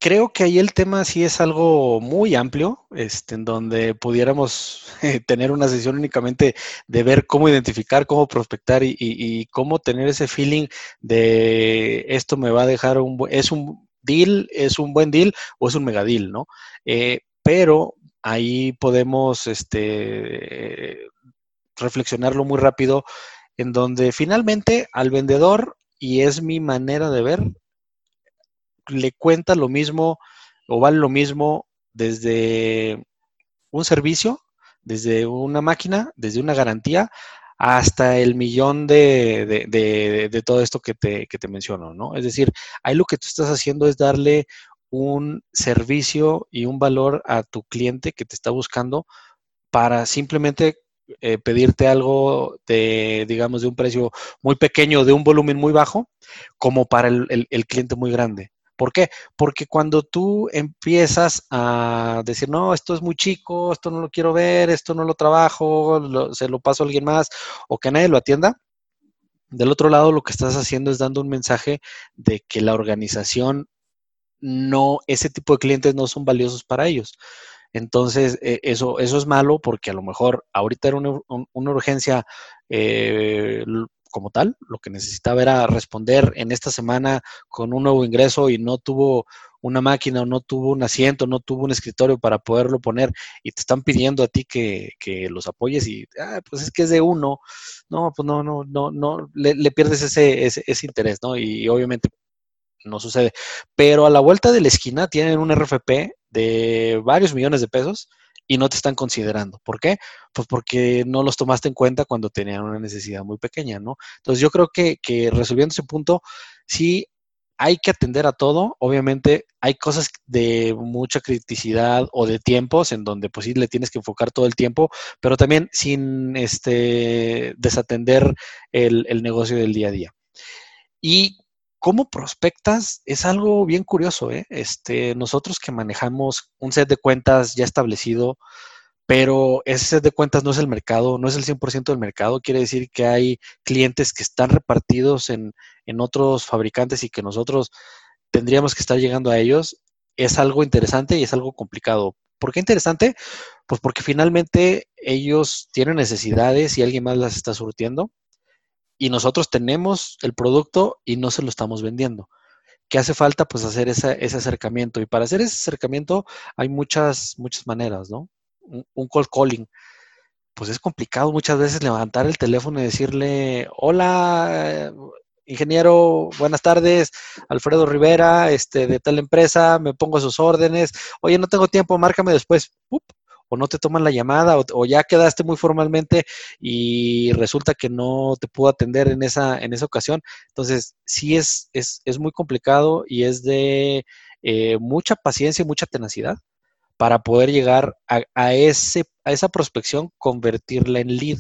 creo que ahí el tema sí es algo muy amplio, este, en donde pudiéramos eh, tener una sesión únicamente de ver cómo identificar, cómo prospectar y, cómo tener ese feeling de esto me va a dejar un es un deal, es un buen deal o es un mega deal, ¿no? Eh, pero ahí podemos este, reflexionarlo muy rápido, en donde finalmente al vendedor, y es mi manera de ver, le cuenta lo mismo o vale lo mismo desde un servicio, desde una máquina, desde una garantía, hasta el millón de, todo esto que te, que te menciono, ¿no? Es decir, ahí lo que tú estás haciendo es darle un servicio y un valor a tu cliente que te está buscando para simplemente eh, pedirte algo de, digamos, de un precio muy pequeño, de un volumen muy bajo, como para el cliente muy grande. ¿Por qué? Porque cuando tú empiezas a decir, no, esto es muy chico, esto no lo quiero ver, esto no lo trabajo, se lo paso a alguien más, o que nadie lo atienda, del otro lado lo que estás haciendo es dando un mensaje de que la organización no, ese tipo de clientes no son valiosos para ellos. Entonces, eh, eso, eso es malo porque a lo mejor ahorita era una, urgencia eh, como tal. Lo que necesitaba era responder en esta semana con un nuevo ingreso y no tuvo una máquina o no tuvo un asiento, no tuvo un escritorio para poderlo poner y te están pidiendo a ti que, los apoyes y, ah, pues es que es de uno, no, pues no, no, no, no, le, pierdes ese, ese, ese, interés, ¿no? Y, obviamente no sucede. Pero a la vuelta de la esquina tienen un RFP de varios millones de pesos y no te están considerando. ¿Por qué? Pues porque no los tomaste en cuenta cuando tenían una necesidad muy pequeña, ¿no? Entonces yo creo que, resolviendo ese punto, sí hay que atender a todo. Obviamente hay cosas de mucha criticidad o de tiempos en donde pues sí le tienes que enfocar todo el tiempo, pero también sin este desatender el, el negocio del día a día. Y cómo prospectas es algo bien curioso. ¿eh? Este, nosotros que manejamos un set de cuentas ya establecido, pero ese set de cuentas no es el mercado, no es el 100% del mercado. Quiere decir que hay clientes que están repartidos en, en otros fabricantes y que nosotros tendríamos que estar llegando a ellos. Es algo interesante y es algo complicado. ¿Por qué interesante? Pues porque finalmente ellos tienen necesidades y alguien más las está surtiendo y nosotros tenemos el producto y no se lo estamos vendiendo. ¿Qué hace falta? Pues hacer ese, acercamiento. Y para hacer ese acercamiento hay muchas, muchas maneras, ¿no? Un, un call calling. Pues es complicado muchas veces levantar el teléfono y decirle, hola, ingeniero, buenas tardes, Alfredo Rivera, este, de tal empresa, me pongo a sus órdenes, oye, no tengo tiempo, márcame después, o no te toman la llamada o, ya quedaste muy formalmente y resulta que no te pudo atender en esa, en esa ocasión. Entonces, sí es, es, es muy complicado y es de eh, mucha paciencia y mucha tenacidad para poder llegar a, ese, a esa prospección, convertirla en lead.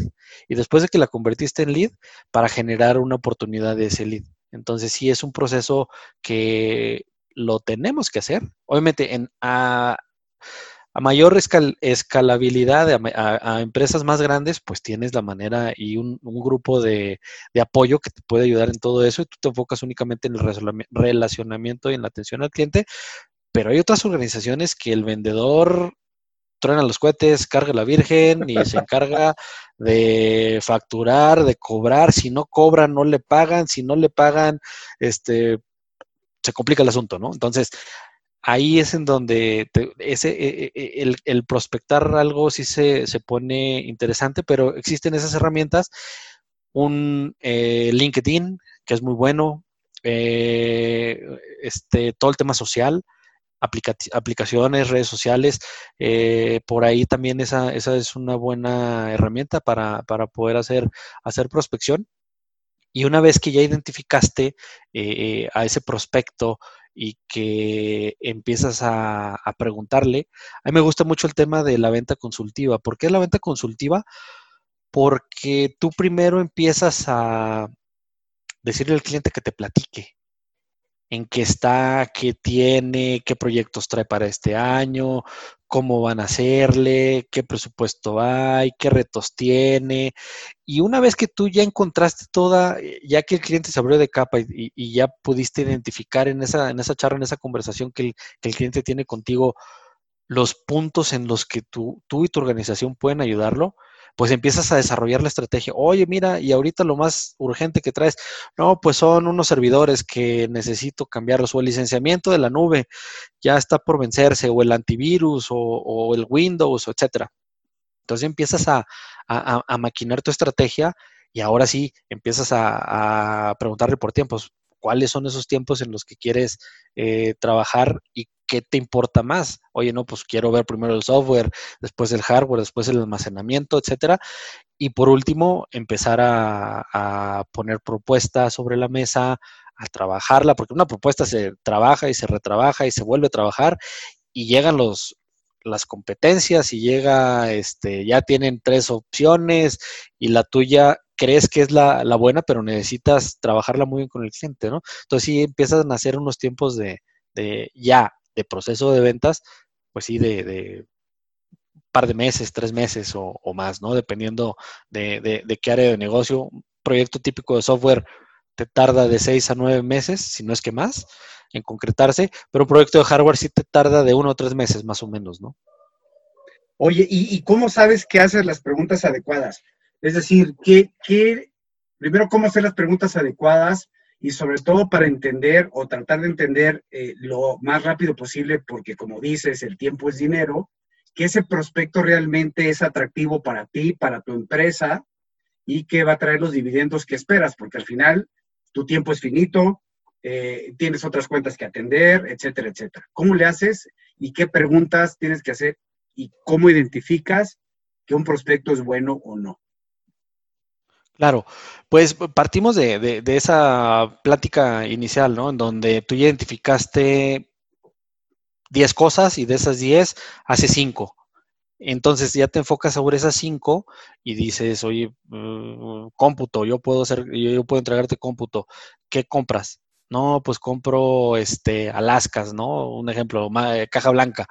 Y después de que la convertiste en lead, para generar una oportunidad de ese lead. Entonces sí es un proceso que lo tenemos que hacer. Obviamente en, a, a mayor escalabilidad a, empresas más grandes, pues tienes la manera y un, grupo de, apoyo que te puede ayudar en todo eso y tú te enfocas únicamente en el relacionamiento y en la atención al cliente. Pero hay otras organizaciones que el vendedor truena los cohetes, carga la virgen y se encarga de facturar, de cobrar. Si no cobran, no le pagan. Si no le pagan, este, se complica el asunto, ¿no? Entonces, ahí es en donde ese, e, e, e, el, prospectar algo sí se, pone interesante, pero existen esas herramientas. Un eh, LinkedIn, que es muy bueno, eh, este, todo el tema social, aplicaciones, redes sociales, eh, por ahí también esa, esa es una buena herramienta para, poder hacer, hacer prospección. Y una vez que ya identificaste a ese prospecto, y que empiezas a, preguntarle. A mí me gusta mucho el tema de la venta consultiva. ¿Por qué la venta consultiva? Porque tú primero empiezas a decirle al cliente que te platique en qué está, qué tiene, qué proyectos trae para este año, cómo van a hacerle, qué presupuesto hay, qué retos tiene. Y una vez que tú ya encontraste toda, eh, ya que el cliente se abrió de capa y, ya pudiste identificar en esa, en esa charla, en esa conversación que el, que el cliente tiene contigo, los puntos en los que tú, tú y tu organización pueden ayudarlo, pues empiezas a desarrollar la estrategia. Oye, mira, y ahorita lo más urgente que traes, no, pues son unos servidores que necesito cambiarlos, o el licenciamiento de la nube ya está por vencerse, o el antivirus, o, el Windows, etcétera. Entonces empiezas a, maquinar tu estrategia y ahora sí empiezas a, preguntarle por tiempos cuáles son esos tiempos en los que quieres eh, trabajar y qué te importa más. Oye, no, pues quiero ver primero el software, después el hardware, después el almacenamiento, etcétera. Y por último, empezar a, poner propuestas sobre la mesa, a trabajarla, porque una propuesta se trabaja y se retrabaja y se vuelve a trabajar y llegan los, las competencias y llega, este, ya tienen tres opciones y la tuya crees que es la, buena, pero necesitas trabajarla muy bien con el cliente, ¿no? Entonces sí empiezan a hacer unos tiempos de, de ya, de proceso de ventas, pues sí, de, de par de meses, tres meses o, más, ¿no? Dependiendo de, de, qué área de negocio. Un proyecto típico de software te tarda de seis a nueve meses, si no es que más, en concretarse, pero un proyecto de hardware sí te tarda de uno o tres meses más o menos, ¿no? Oye, ¿y, cómo sabes que haces las preguntas adecuadas? Es decir, ¿qué, qué, primero, cómo hacer las preguntas adecuadas y sobre todo para entender o tratar de entender eh, lo más rápido posible, porque como dices, el tiempo es dinero, que ese prospecto realmente es atractivo para ti, para tu empresa y que va a traer los dividendos que esperas, porque al final tu tiempo es finito, eh, tienes otras cuentas que atender, etcétera, etcétera. ¿Cómo le haces y qué preguntas tienes que hacer y cómo identificas que un prospecto es bueno o no? Claro, pues partimos de, esa plática inicial, ¿no? En donde tú identificaste 10 cosas y de esas 10 hace 5. Entonces ya te enfocas sobre esas 5 y dices, oye, mm, cómputo, yo puedo hacer, yo puedo entregarte cómputo. ¿Qué compras? No, pues compro este Alaskas, ¿no? Un ejemplo, eh, caja blanca.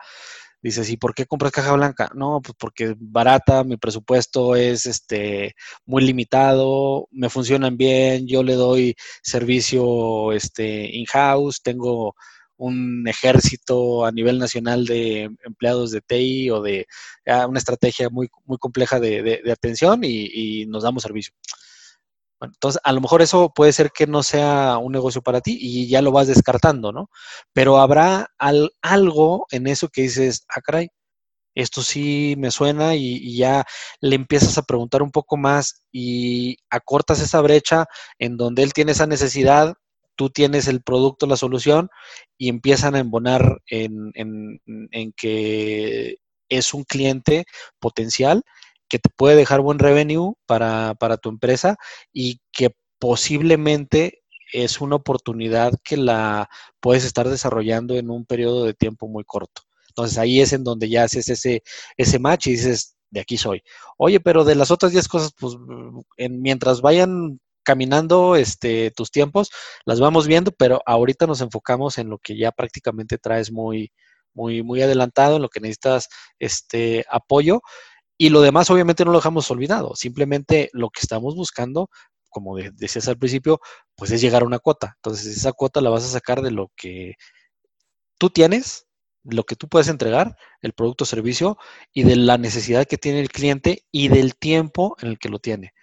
Dices, ¿y por qué compras caja blanca? No, pues porque barata, mi presupuesto es este muy limitado, me funcionan bien, yo le doy servicio este in-house, tengo un ejército a nivel nacional de empleados de TI o de ah, una estrategia muy, muy compleja de, atención y, nos damos servicio. Entonces, a lo mejor eso puede ser que no sea un negocio para ti y ya lo vas descartando, ¿no? Pero habrá algo en eso que dices, ah, caray, esto sí me suena y, ya le empiezas a preguntar un poco más y acortas esa brecha en donde él tiene esa necesidad tú tienes el producto, la solución, y empiezan a embonar en, que es un cliente potencial que te puede dejar buen revenue para, tu empresa y que posiblemente es una oportunidad que la puedes estar desarrollando en un periodo de tiempo muy corto. Entonces ahí es en donde ya haces ese, ese match y dices, de aquí soy. Oye, pero de las otras 10 cosas, pues en, mientras vayan caminando este, tus tiempos, las vamos viendo, pero ahorita nos enfocamos en lo que ya prácticamente traes muy, muy, muy adelantado, en lo que necesitas este apoyo. Y lo demás, obviamente, no lo dejamos olvidado. Simplemente lo que estamos buscando, como decías al principio, pues es llegar a una cuota. Entonces, esa cuota la vas a sacar de lo que tú tienes, lo que tú puedes entregar, el producto o servicio, y de la necesidad que tiene el cliente y del tiempo en el que lo tiene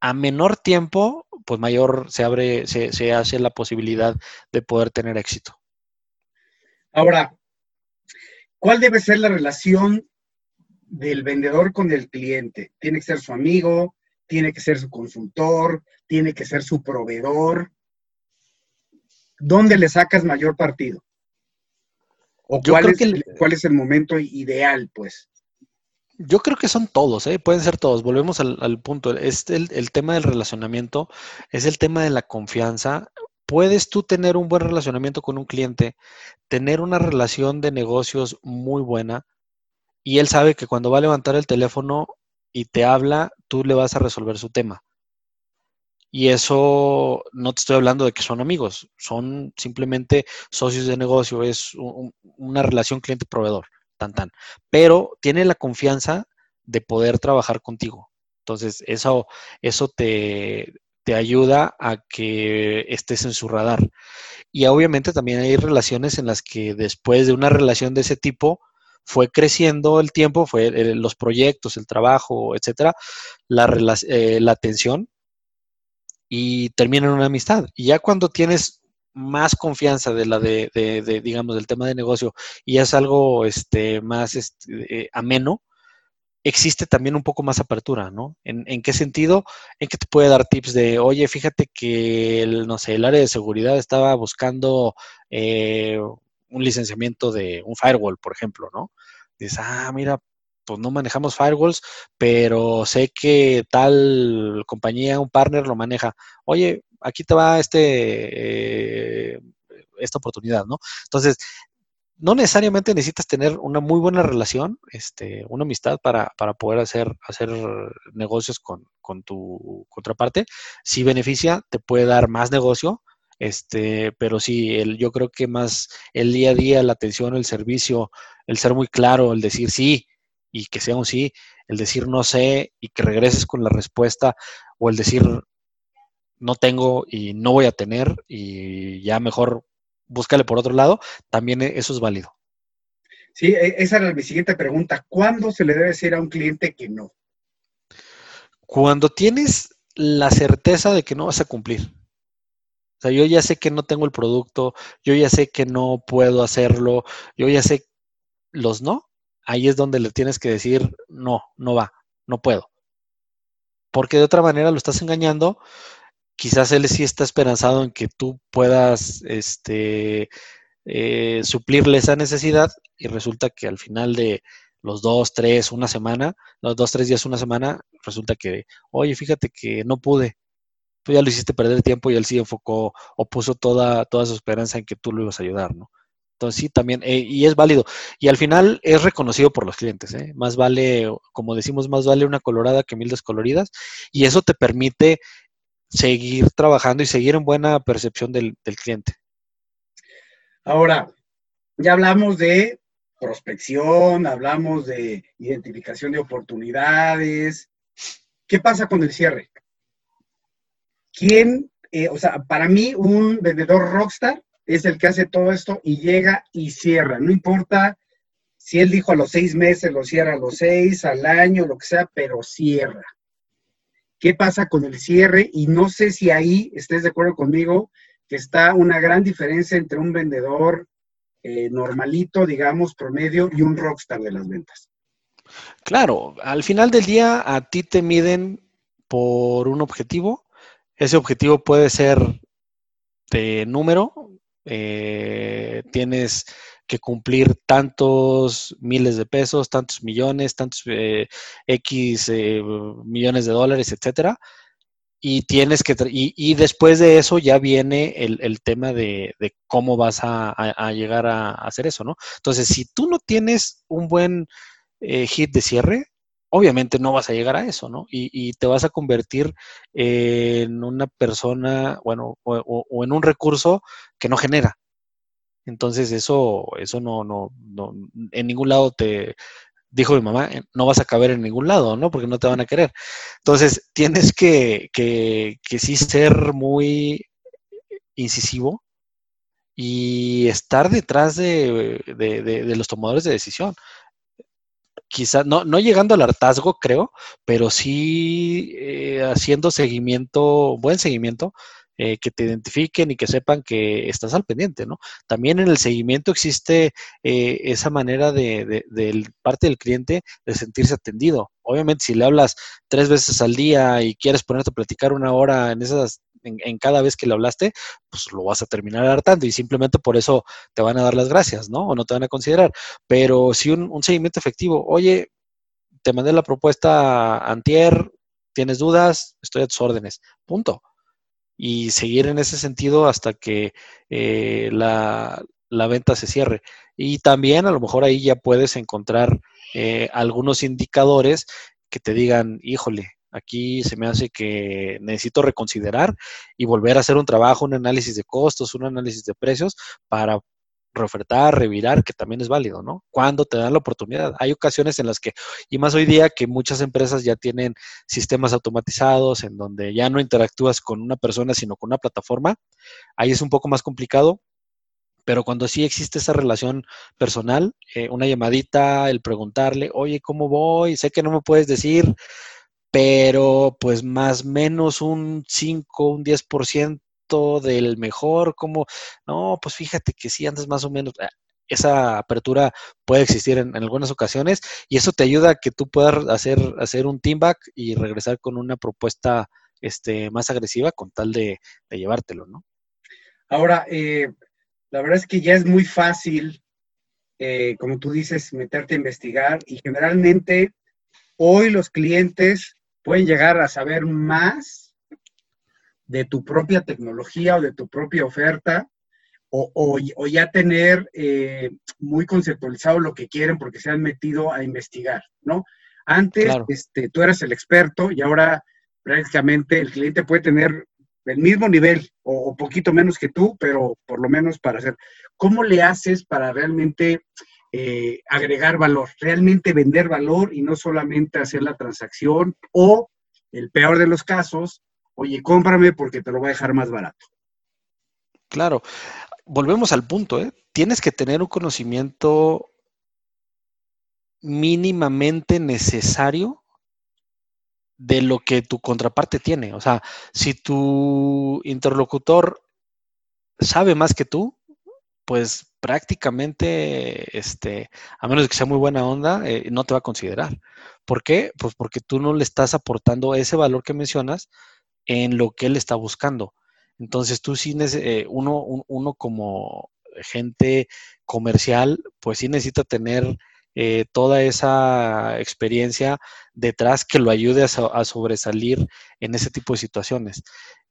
a menor tiempo, pues mayor se abre, se, hace la posibilidad de poder tener éxito. Ahora, ¿cuál debe ser la relación del vendedor con el cliente? ¿Tiene que ser su amigo? ¿Tiene que ser su consultor? ¿Tiene que ser su proveedor? ¿Dónde le sacas mayor partido? ¿O cuál es, cuál es el momento ideal, pues? Yo creo que son todos, ¿eh? pueden ser todos. Volvemos al, punto. Es el, el, tema del relacionamiento, es el tema de la confianza. Puedes tú tener un buen relacionamiento con un cliente, tener una relación de negocios muy buena y él sabe que cuando va a levantar el teléfono y te habla, tú le vas a resolver su tema. Y eso no te estoy hablando de que son amigos, son simplemente socios de negocio, es una relación cliente-proveedor tan tan, pero tiene la confianza de poder trabajar contigo. Entonces, eso, eso te, te ayuda a que estés en su radar. Y obviamente también hay relaciones en las que después de una relación de ese tipo, fue creciendo el tiempo, fue los proyectos, el trabajo, etcétera, la, eh, la atención y termina en una amistad. Y ya cuando tienes más confianza de la de, de, digamos, del tema de negocio y es algo este, más este, eh, ameno, existe también un poco más apertura, ¿no? ¿En, ¿En, qué sentido? En que te puede dar tips de, oye, fíjate que, el, no sé, el área de seguridad estaba buscando eh, un licenciamiento de un firewall, por ejemplo, ¿no? Dices, ah, mira, pues no manejamos firewalls, pero sé que tal compañía, un partner lo maneja. Oye, aquí te va este, eh, esta oportunidad, ¿no? Entonces, no necesariamente necesitas tener una muy buena relación, este, una amistad para, para poder hacer, hacer negocios con, con, tu contraparte. Si beneficia, te puede dar más negocio, este, pero sí, el, yo creo que más el día a día, la atención, el servicio, el ser muy claro, el decir sí y que sea un sí, el decir no sé y que regreses con la respuesta o el decir no tengo y no voy a tener y ya mejor búscale por otro lado, también e, eso es válido. Sí, e, esa era mi siguiente pregunta. ¿Cuándo se le debe decir a un cliente que no? Cuando tienes la certeza de que no vas a cumplir. O sea, yo ya sé que no tengo el producto, yo ya sé que no puedo hacerlo, yo ya sé los no. Ahí es donde le tienes que decir, no, no va, no puedo. Porque de otra manera lo estás engañando quizás él sí está esperanzado en que tú puedas este, eh, suplirle esa necesidad y resulta que al final de los dos, tres, una semana, los dos, tres días, una semana, resulta que, oye, fíjate que no pude. Tú ya lo hiciste perder tiempo y él sí enfocó o puso toda, toda su esperanza en que tú lo ibas a ayudar, ¿no? Entonces sí, también, eh, y es válido. Y al final es reconocido por los clientes, ¿eh? Más vale, como decimos, más vale una colorada que mil descoloridas. Y eso te permite seguir trabajando y seguir en buena percepción del, cliente. Ahora, ya hablamos de prospección, hablamos de identificación de oportunidades. ¿Qué pasa con el cierre? ¿Quién, eh, o sea, para mí un vendedor rockstar es el que hace todo esto y llega y cierra. No importa si él dijo a los seis meses, lo cierra a los seis, al año, lo que sea, pero cierra. ¿Qué pasa con el cierre? Y no sé si ahí estés de acuerdo conmigo que está una gran diferencia entre un vendedor eh, normalito, digamos, promedio, y un rockstar de las ventas. Claro, al final del día a ti te miden por un objetivo. Ese objetivo puede ser de número, eh, tienes que cumplir tantos miles de pesos, tantos millones, tantos eh, X eh, millones de dólares, etcétera. Y tienes que, y, después de eso ya viene el, tema de, cómo vas a, llegar a, hacer eso, ¿no? Entonces, si tú no tienes un buen hit de cierre, obviamente no vas a llegar a eso, ¿no? Y, te vas a convertir en una persona, bueno, o, en un recurso que no genera. Entonces eso, eso no, no, no, en ningún lado te, dijo mi mamá, eh, no vas a caber en ningún lado, ¿no? Porque no te van a querer. Entonces tienes que, que, que sí ser muy incisivo y estar detrás de, de los tomadores de decisión quizás no, no llegando al hartazgo, creo, pero sí eh, haciendo seguimiento, buen seguimiento, eh, que te identifiquen y que sepan que estás al pendiente, ¿no? También en el seguimiento existe eh, esa manera de, de, parte del cliente de sentirse atendido. Obviamente, si le hablas tres veces al día y quieres ponerte a platicar una hora en esas en, cada vez que le hablaste, pues lo vas a terminar hartando y simplemente por eso te van a dar las gracias, ¿no? O no te van a considerar. Pero si un, seguimiento efectivo, oye, te mandé la propuesta antier, tienes dudas, estoy a tus órdenes, punto. Y seguir en ese sentido hasta que eh, la, venta se cierre. Y también a lo mejor ahí ya puedes encontrar eh, algunos indicadores que te digan, híjole, Aquí se me hace que necesito reconsiderar y volver a hacer un trabajo, un análisis de costos, un análisis de precios para reofertar, revirar, que también es válido, ¿no? Cuando te dan la oportunidad. Hay ocasiones en las que, y más hoy día que muchas empresas ya tienen sistemas automatizados en donde ya no interactúas con una persona, sino con una plataforma, ahí es un poco más complicado, pero cuando sí existe esa relación personal, eh, una llamadita, el preguntarle, oye, ¿cómo voy? Sé que no me puedes decir pero pues más o menos un 5, un 10% del mejor, como, no, pues fíjate que sí andas más o menos, ah, esa apertura puede existir en, algunas ocasiones y eso te ayuda a que tú puedas hacer, hacer un team back y regresar con una propuesta este, más agresiva con tal de, llevártelo, ¿no? Ahora, eh, la verdad es que ya es muy fácil, eh, como tú dices, meterte a investigar y generalmente hoy los clientes pueden llegar a saber más de tu propia tecnología o de tu propia oferta, o, ya tener eh, muy conceptualizado lo que quieren porque se han metido a investigar, ¿no? Antes este, tú eras el experto y ahora prácticamente el cliente puede tener el mismo nivel o, o, poquito menos que tú, pero por lo menos para hacer. ¿Cómo le haces para realmente eh, agregar valor, realmente vender valor y no solamente hacer la transacción o, el peor de los casos, oye, cómprame porque te lo voy a dejar más barato. Claro, volvemos al punto, ¿eh? Tienes que tener un conocimiento mínimamente necesario de lo que tu contraparte tiene. O sea, si tu interlocutor sabe más que tú, pues prácticamente, este, a menos que sea muy buena onda, eh, no te va a considerar. ¿Por qué? Pues porque tú no le estás aportando ese valor que mencionas en lo que él está buscando. Entonces tú sí, eh, uno, uno como gente comercial, pues sí necesita tener eh, toda esa experiencia detrás que lo ayude a, sobresalir en ese tipo de situaciones.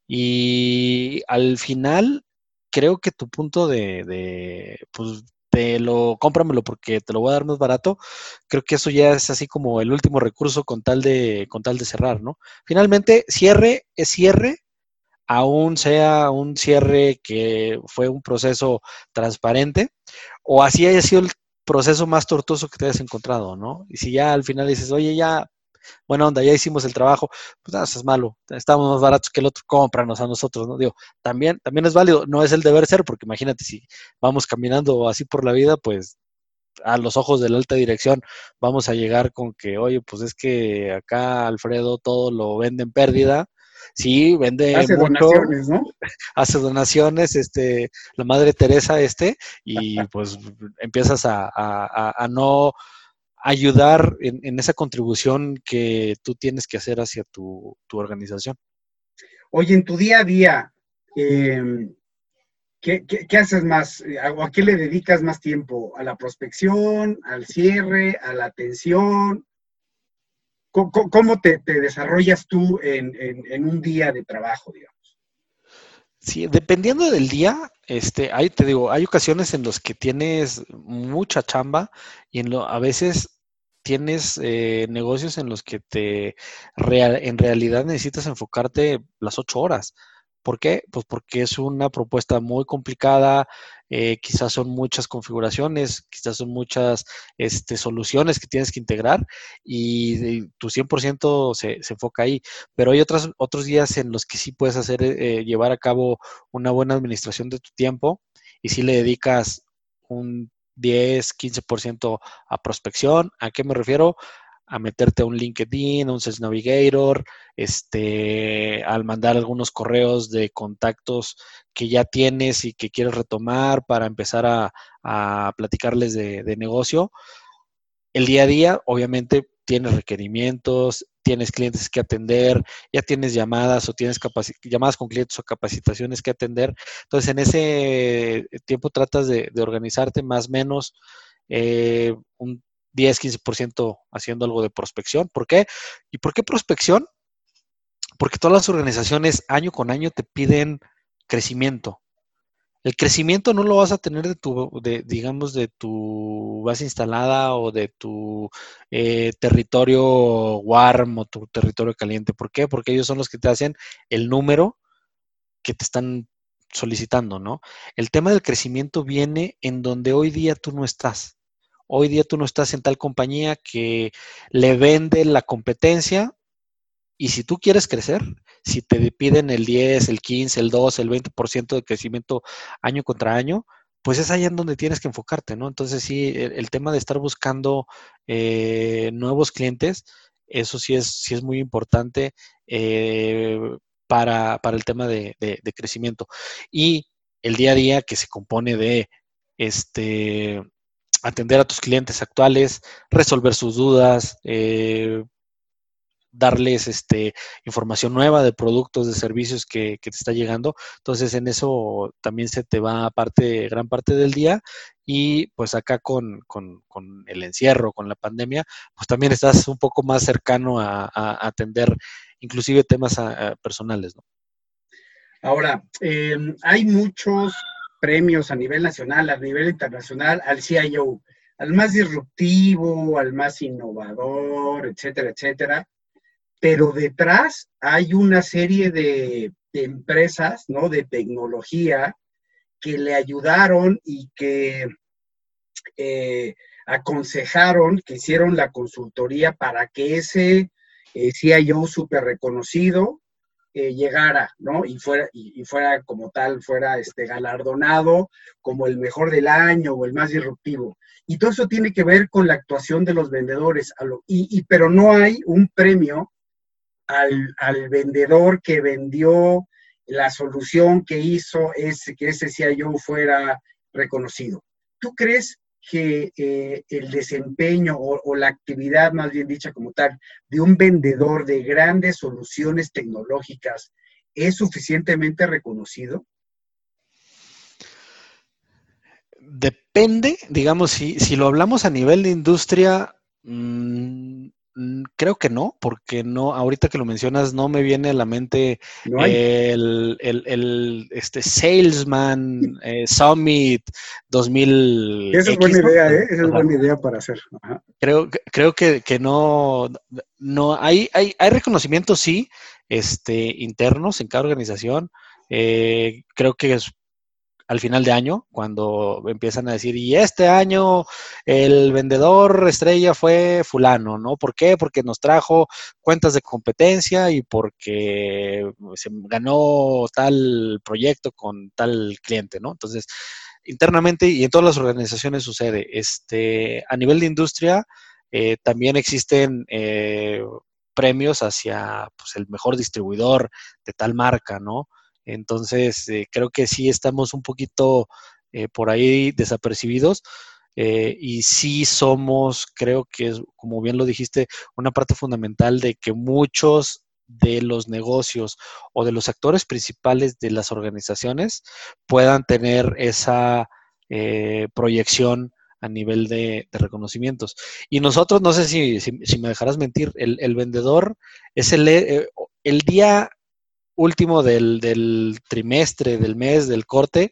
Y al final, creo que tu punto de, de pues, te lo, cómpramelo porque te lo voy a dar más barato, creo que eso ya es así como el último recurso con tal de, con tal de cerrar, ¿no? Finalmente, cierre es cierre aún sea un cierre que fue un proceso transparente, o así haya sido el proceso más tortuoso que te hayas encontrado, ¿no? Y si ya al final dices, oye, ya, bueno, onda, ya hicimos el trabajo, pues nada, eso es malo, estamos más baratos que el otro, cómpranos a nosotros, ¿no? Digo, también, también es válido, no es el deber ser, porque imagínate si vamos caminando así por la vida, pues a los ojos de la alta dirección vamos a llegar con que, oye, pues es que acá Alfredo todo lo vende en pérdida. Sí, vende hace donaciones, ¿no? Hace donaciones, este, la madre Teresa, este, y pues empiezas a, a, no ayudar en, esa contribución que tú tienes que hacer hacia tu, tu organización. Oye, en tu día a día, eh, ¿Qué, haces más? ¿O a qué le dedicas más tiempo? ¿A la prospección, al cierre, a la atención? ¿Cómo, te, desarrollas tú en, un día de trabajo, digamos? Sí, dependiendo del día, este, hay, te digo, hay ocasiones en las que tienes mucha chamba y en lo, a veces tienes eh, negocios en los que te en realidad necesitas enfocarte las ocho horas. ¿Por qué? Pues porque es una propuesta muy complicada, eh, quizás son muchas configuraciones, quizás son muchas este, soluciones que tienes que integrar y, tu 100% se, se, enfoca ahí. Pero hay otros, otros días en los que sí puedes hacer, eh, llevar a cabo una buena administración de tu tiempo y si le dedicas un 10, 15% a prospección. ¿A qué me refiero? a meterte a un LinkedIn, a un Sales Navigator, este, al mandar algunos correos de contactos que ya tienes y que quieres retomar para empezar a, platicarles de, negocio. El día a día, obviamente, tienes requerimientos, tienes clientes que atender, ya tienes llamadas o tienes llamadas con clientes o capacitaciones que atender. Entonces, en ese tiempo tratas de, organizarte más o menos eh, un 10, 15% haciendo algo de prospección. ¿Por qué? ¿Y por qué prospección? Porque todas las organizaciones año con año te piden crecimiento. El crecimiento no lo vas a tener de tu, de, digamos, de tu base instalada o de tu eh, territorio warm o tu territorio caliente. ¿Por qué? Porque ellos son los que te hacen el número que te están solicitando, ¿no? El tema del crecimiento viene en donde hoy día tú no estás. Hoy día tú no estás en tal compañía que le vende la competencia y si tú quieres crecer, si te piden el 10, el 15, el 2, el 20% de crecimiento año contra año, pues es ahí en donde tienes que enfocarte, ¿no? Entonces sí, el, tema de estar buscando eh, nuevos clientes, eso sí es, sí es muy importante eh, para, el tema de, de, crecimiento. Y el día a día que se compone de este atender a tus clientes actuales, resolver sus dudas, eh, darles este, información nueva de productos, de servicios que, te está llegando. Entonces, en eso también se te va parte, gran parte del día. Y pues acá con, el encierro, con la pandemia, pues también estás un poco más cercano a, atender inclusive temas personales, ¿no? Ahora, em, hay muchos premios a nivel nacional, a nivel internacional, al CIO, al más disruptivo, al más innovador, etcétera, etcétera. Pero detrás hay una serie de, empresas, ¿no? De tecnología que le ayudaron y que eh, aconsejaron, que hicieron la consultoría para que ese eh, CIO súper reconocido llegara, ¿no? Y fuera, y, fuera como tal, fuera este, galardonado como el mejor del año o el más disruptivo. Y todo eso tiene que ver con la actuación de los vendedores, y, pero no hay un premio al, al, vendedor que vendió la solución que hizo ese, que ese CIO fuera reconocido. ¿Tú crees que eh, el desempeño o, la actividad, más bien dicha como tal, de un vendedor de grandes soluciones tecnológicas es suficientemente reconocido? Depende, digamos, si, si lo hablamos a nivel de industria, Mm, creo que no, porque no, ahorita que lo mencionas, no me viene a la mente el, el, este Salesman eh, Summit 2000. Esa es buena idea, ¿eh? Esa es buena idea para hacer. Creo, creo que, que, no, no hay, hay, hay reconocimientos, sí, este, internos en cada organización. Eh, creo que es al final de año, cuando empiezan a decir, y este año el vendedor estrella fue fulano, ¿no? ¿Por qué? Porque nos trajo cuentas de competencia y porque se ganó tal proyecto con tal cliente, ¿no? Entonces, internamente y en todas las organizaciones sucede. Este, a nivel de industria, eh, también existen eh, premios hacia pues, el mejor distribuidor de tal marca, ¿no? Entonces, eh, creo que sí estamos un poquito eh, por ahí desapercibidos eh, y sí somos, creo que es, como bien lo dijiste, una parte fundamental de que muchos de los negocios o de los actores principales de las organizaciones puedan tener esa proyección a nivel de, reconocimientos. Y nosotros, no sé si, si, me dejarás mentir, el, el vendedor es el, el día último del, trimestre, del mes, del corte,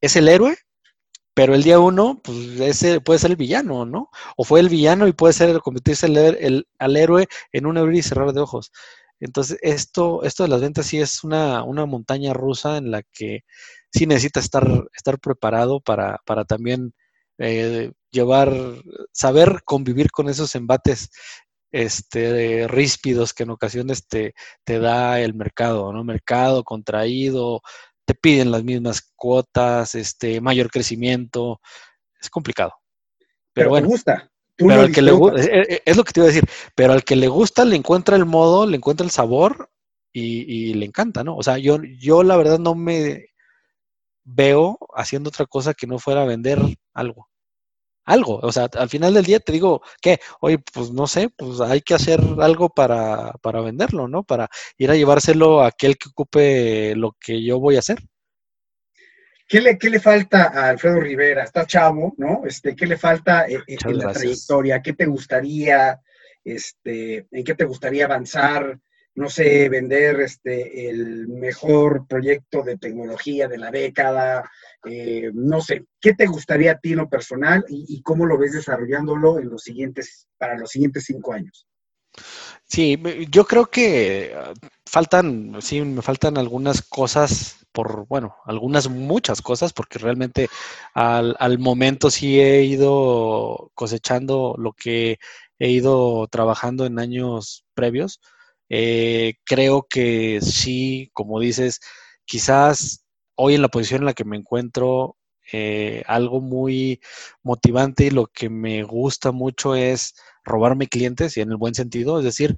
es el héroe, pero el día uno, pues ese puede ser el villano, ¿no? O fue el villano y puede ser convertirse el, al héroe en un abrir y cerrar de ojos. Entonces, esto, esto de las ventas sí es una, montaña rusa en la que sí necesita estar, estar preparado para, para también eh, llevar, saber convivir con esos embates este, ríspidos que en ocasiones te, te da el mercado, ¿no? Mercado contraído, te piden las mismas cuotas, este, mayor crecimiento, es complicado. Pero, bueno, gusta. pero al que le es, lo que te iba a decir, pero al que le gusta le encuentra el modo, le encuentra el sabor y, y le encanta, ¿no? O sea, yo, yo la verdad no me veo haciendo otra cosa que no fuera vender algo algo. O sea, al final del día te digo, que, Oye, pues no sé, pues hay que hacer algo para, para venderlo, ¿no? Para ir a llevárselo a aquel que ocupe lo que yo voy a hacer. ¿Qué le, qué le falta a Alfredo Rivera? Está chavo, ¿no? Este, ¿Qué le falta en, la trayectoria? ¿Qué te gustaría, este, en qué te gustaría avanzar? No sé, vender este, el mejor proyecto de tecnología de la década, eh, no sé, ¿qué te gustaría a ti en lo personal y, cómo lo ves desarrollándolo en los siguientes, para los siguientes cinco años? Sí, yo creo que ah, faltan, sí, me faltan algunas cosas por, bueno, algunas muchas cosas, porque realmente al, al momento sí he ido cosechando lo que he ido trabajando en años previos eh, creo que sí, como dices, quizás hoy en la posición en la que me encuentro, eh, algo muy motivante y lo que me gusta mucho es robarme clientes y en el buen sentido, es decir,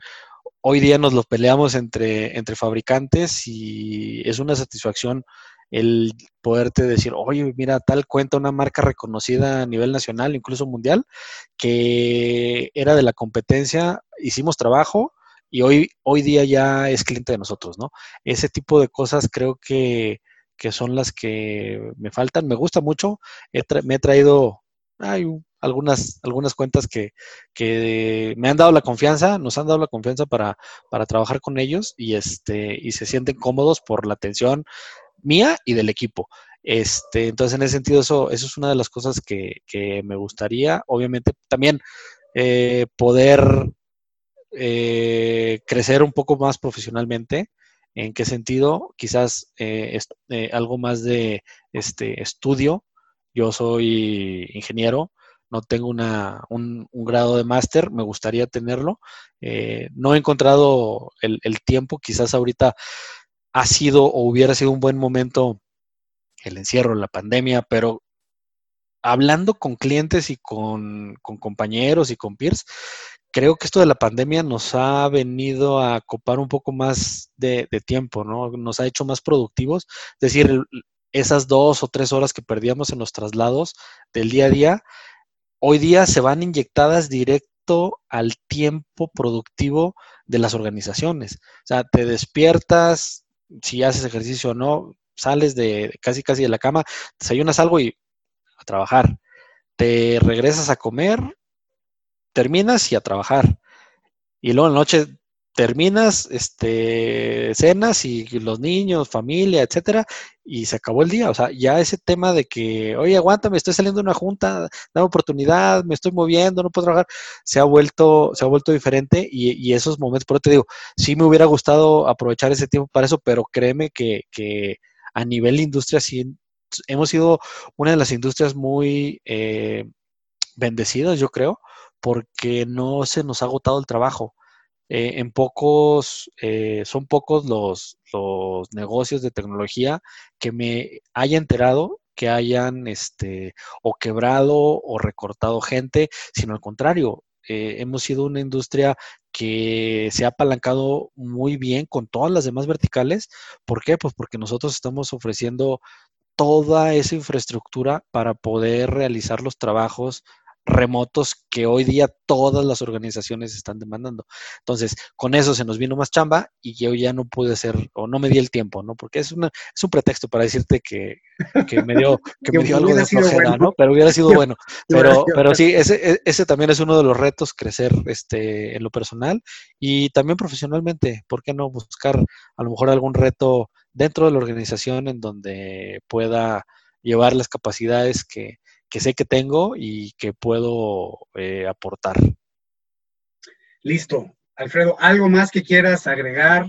hoy día nos lo peleamos entre, entre fabricantes y es una satisfacción el poderte decir, oye, mira, tal cuenta una marca reconocida a nivel nacional, incluso mundial, que era de la competencia, hicimos trabajo, y hoy, hoy día ya es cliente de nosotros, ¿no? Ese tipo de cosas creo que, son las que me faltan. Me gusta mucho. me he traído hay algunas, algunas cuentas que, que, me han dado la confianza, nos han dado la confianza para, para trabajar con ellos y, este, y se sienten cómodos por la atención mía y del equipo. Este, entonces, en ese sentido, eso, eso es una de las cosas que, que me gustaría. Obviamente, también eh, poder eh, crecer un poco más profesionalmente. ¿En qué sentido? Quizás eh, eh, algo más de este estudio. Yo soy ingeniero, no tengo una, un, grado de máster, me gustaría tenerlo. no he encontrado el, tiempo, quizás ahorita ha sido o hubiera sido un buen momento el encierro, la pandemia, pero hablando con clientes y con, con compañeros y con peers, creo que esto de la pandemia nos ha venido a copar un poco más de, tiempo, ¿no? Nos ha hecho más productivos. Es decir, esas dos o tres horas que perdíamos en los traslados del día a día, hoy día se van inyectadas directo al tiempo productivo de las organizaciones. O sea, te despiertas, si haces ejercicio o no, sales de casi casi de la cama, desayunas algo y a trabajar. Te regresas a comer, terminas y a trabajar. y luego en la noche terminas, este, cenas y los niños, familia, etcétera, y se acabó el día. O sea, ya ese tema de que, oye, aguanta, me estoy saliendo de una junta, dame oportunidad, me estoy moviendo, no puedo trabajar, se ha vuelto, se ha vuelto diferente y, esos momentos, por eso te digo, sí me hubiera gustado aprovechar ese tiempo para eso, pero créeme que, que a nivel industria sí hemos sido una de las industrias muy eh, bendecidas, yo creo, porque no se nos ha agotado el trabajo. Eh, en pocos, eh, son pocos los, los, negocios de tecnología que me haya enterado que hayan este, o quebrado o recortado gente, sino al contrario, eh, hemos sido una industria que se ha apalancado muy bien con todas las demás verticales. ¿Por qué? Pues porque nosotros estamos ofreciendo toda esa infraestructura para poder realizar los trabajos remotos que hoy día todas las organizaciones están demandando. Entonces, con eso se nos vino más chamba y yo ya no pude hacer o no me di el tiempo, ¿no? Porque es, una, es un pretexto para decirte que, me dio, que me dio algo de flojera, ¿no? Pero hubiera sido bueno. Pero, pero sí, ese, e, ese también es uno de los retos, crecer este, en lo personal y también profesionalmente. ¿Por qué no buscar a lo mejor algún reto dentro de la organización en donde pueda llevar las capacidades que, que sé que tengo y que puedo eh, aportar. Listo. Alfredo, ¿algo más que quieras agregar?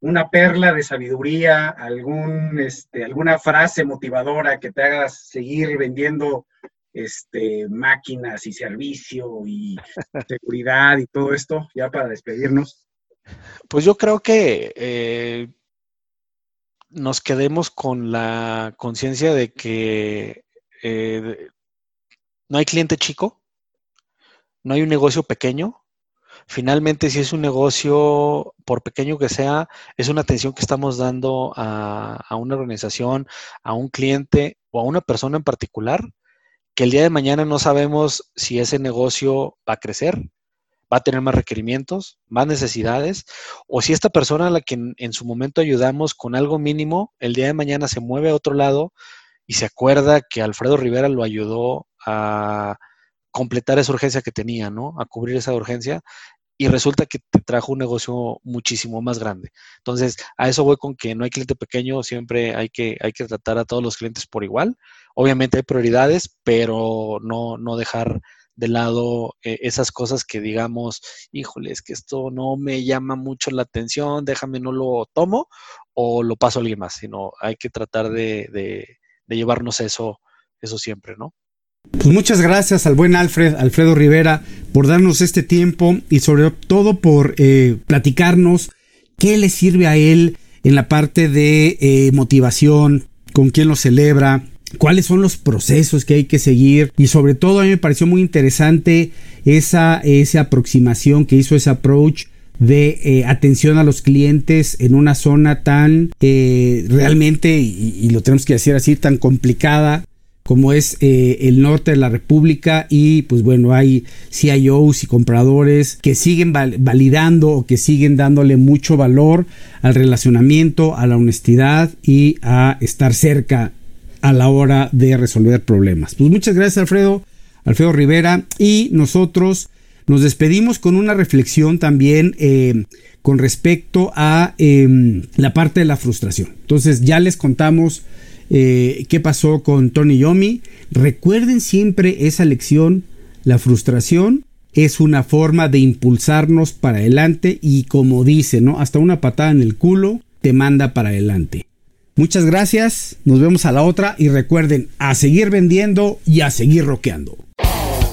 ¿Una perla de sabiduría? Algún, este, ¿Alguna frase motivadora que te haga seguir vendiendo este, máquinas y servicio y seguridad y todo esto, ya para despedirnos? Pues yo creo que eh, nos quedemos con la conciencia de que eh, no hay cliente chico, no hay un negocio pequeño. Finalmente, si es un negocio, por pequeño que sea, es una atención que estamos dando a, una organización, a un cliente o a una persona en particular, que el día de mañana no sabemos si ese negocio va a crecer, va a tener más requerimientos, más necesidades, o si esta persona a la que en, en, su momento ayudamos con algo mínimo, el día de mañana se mueve a otro lado y se acuerda que Alfredo Rivera lo ayudó a completar esa urgencia que tenía, ¿no? A cubrir esa urgencia y resulta que te trajo un negocio muchísimo más grande. Entonces, a eso voy con que no hay cliente pequeño, siempre hay que, hay que tratar a todos los clientes por igual. Obviamente hay prioridades, pero no, no dejar de lado eh, esas cosas que digamos, híjole, es que esto no me llama mucho la atención, déjame, no lo tomo o lo paso a alguien más, sino hay que tratar de de llevarnos eso, eso siempre, ¿no? Pues muchas gracias al buen Alfred, Alfredo Rivera, por darnos este tiempo y sobre todo por eh, platicarnos qué le sirve a él en la parte de eh, motivación, con quién lo celebra, cuáles son los procesos que hay que seguir y sobre todo a mí me pareció muy interesante esa, esa aproximación que hizo ese approach de eh, atención a los clientes en una zona tan eh, realmente, y, lo tenemos que decir así, tan complicada como es eh, el norte de la República y pues bueno, hay CIOs y compradores que siguen validando o que siguen dándole mucho valor al relacionamiento, a la honestidad y a estar cerca a la hora de resolver problemas. Pues muchas gracias Alfredo, Alfredo Rivera y nosotros nos despedimos con una reflexión también eh, con respecto a em, la parte de la frustración. Entonces ya les contamos eh, qué pasó con Tony Yomi. Recuerden siempre esa lección, la frustración es una forma de impulsarnos para adelante y como dice, ¿no? Hasta una patada en el culo te manda para adelante. Muchas gracias, nos vemos a la otra y recuerden a seguir vendiendo y a seguir rockeando.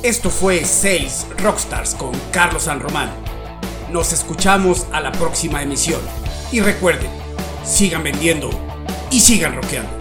Esto fue Sales Rockstars con Carlos San Román. Nos escuchamos a la próxima emisión. Y recuerden, sigan vendiendo y sigan rockeando.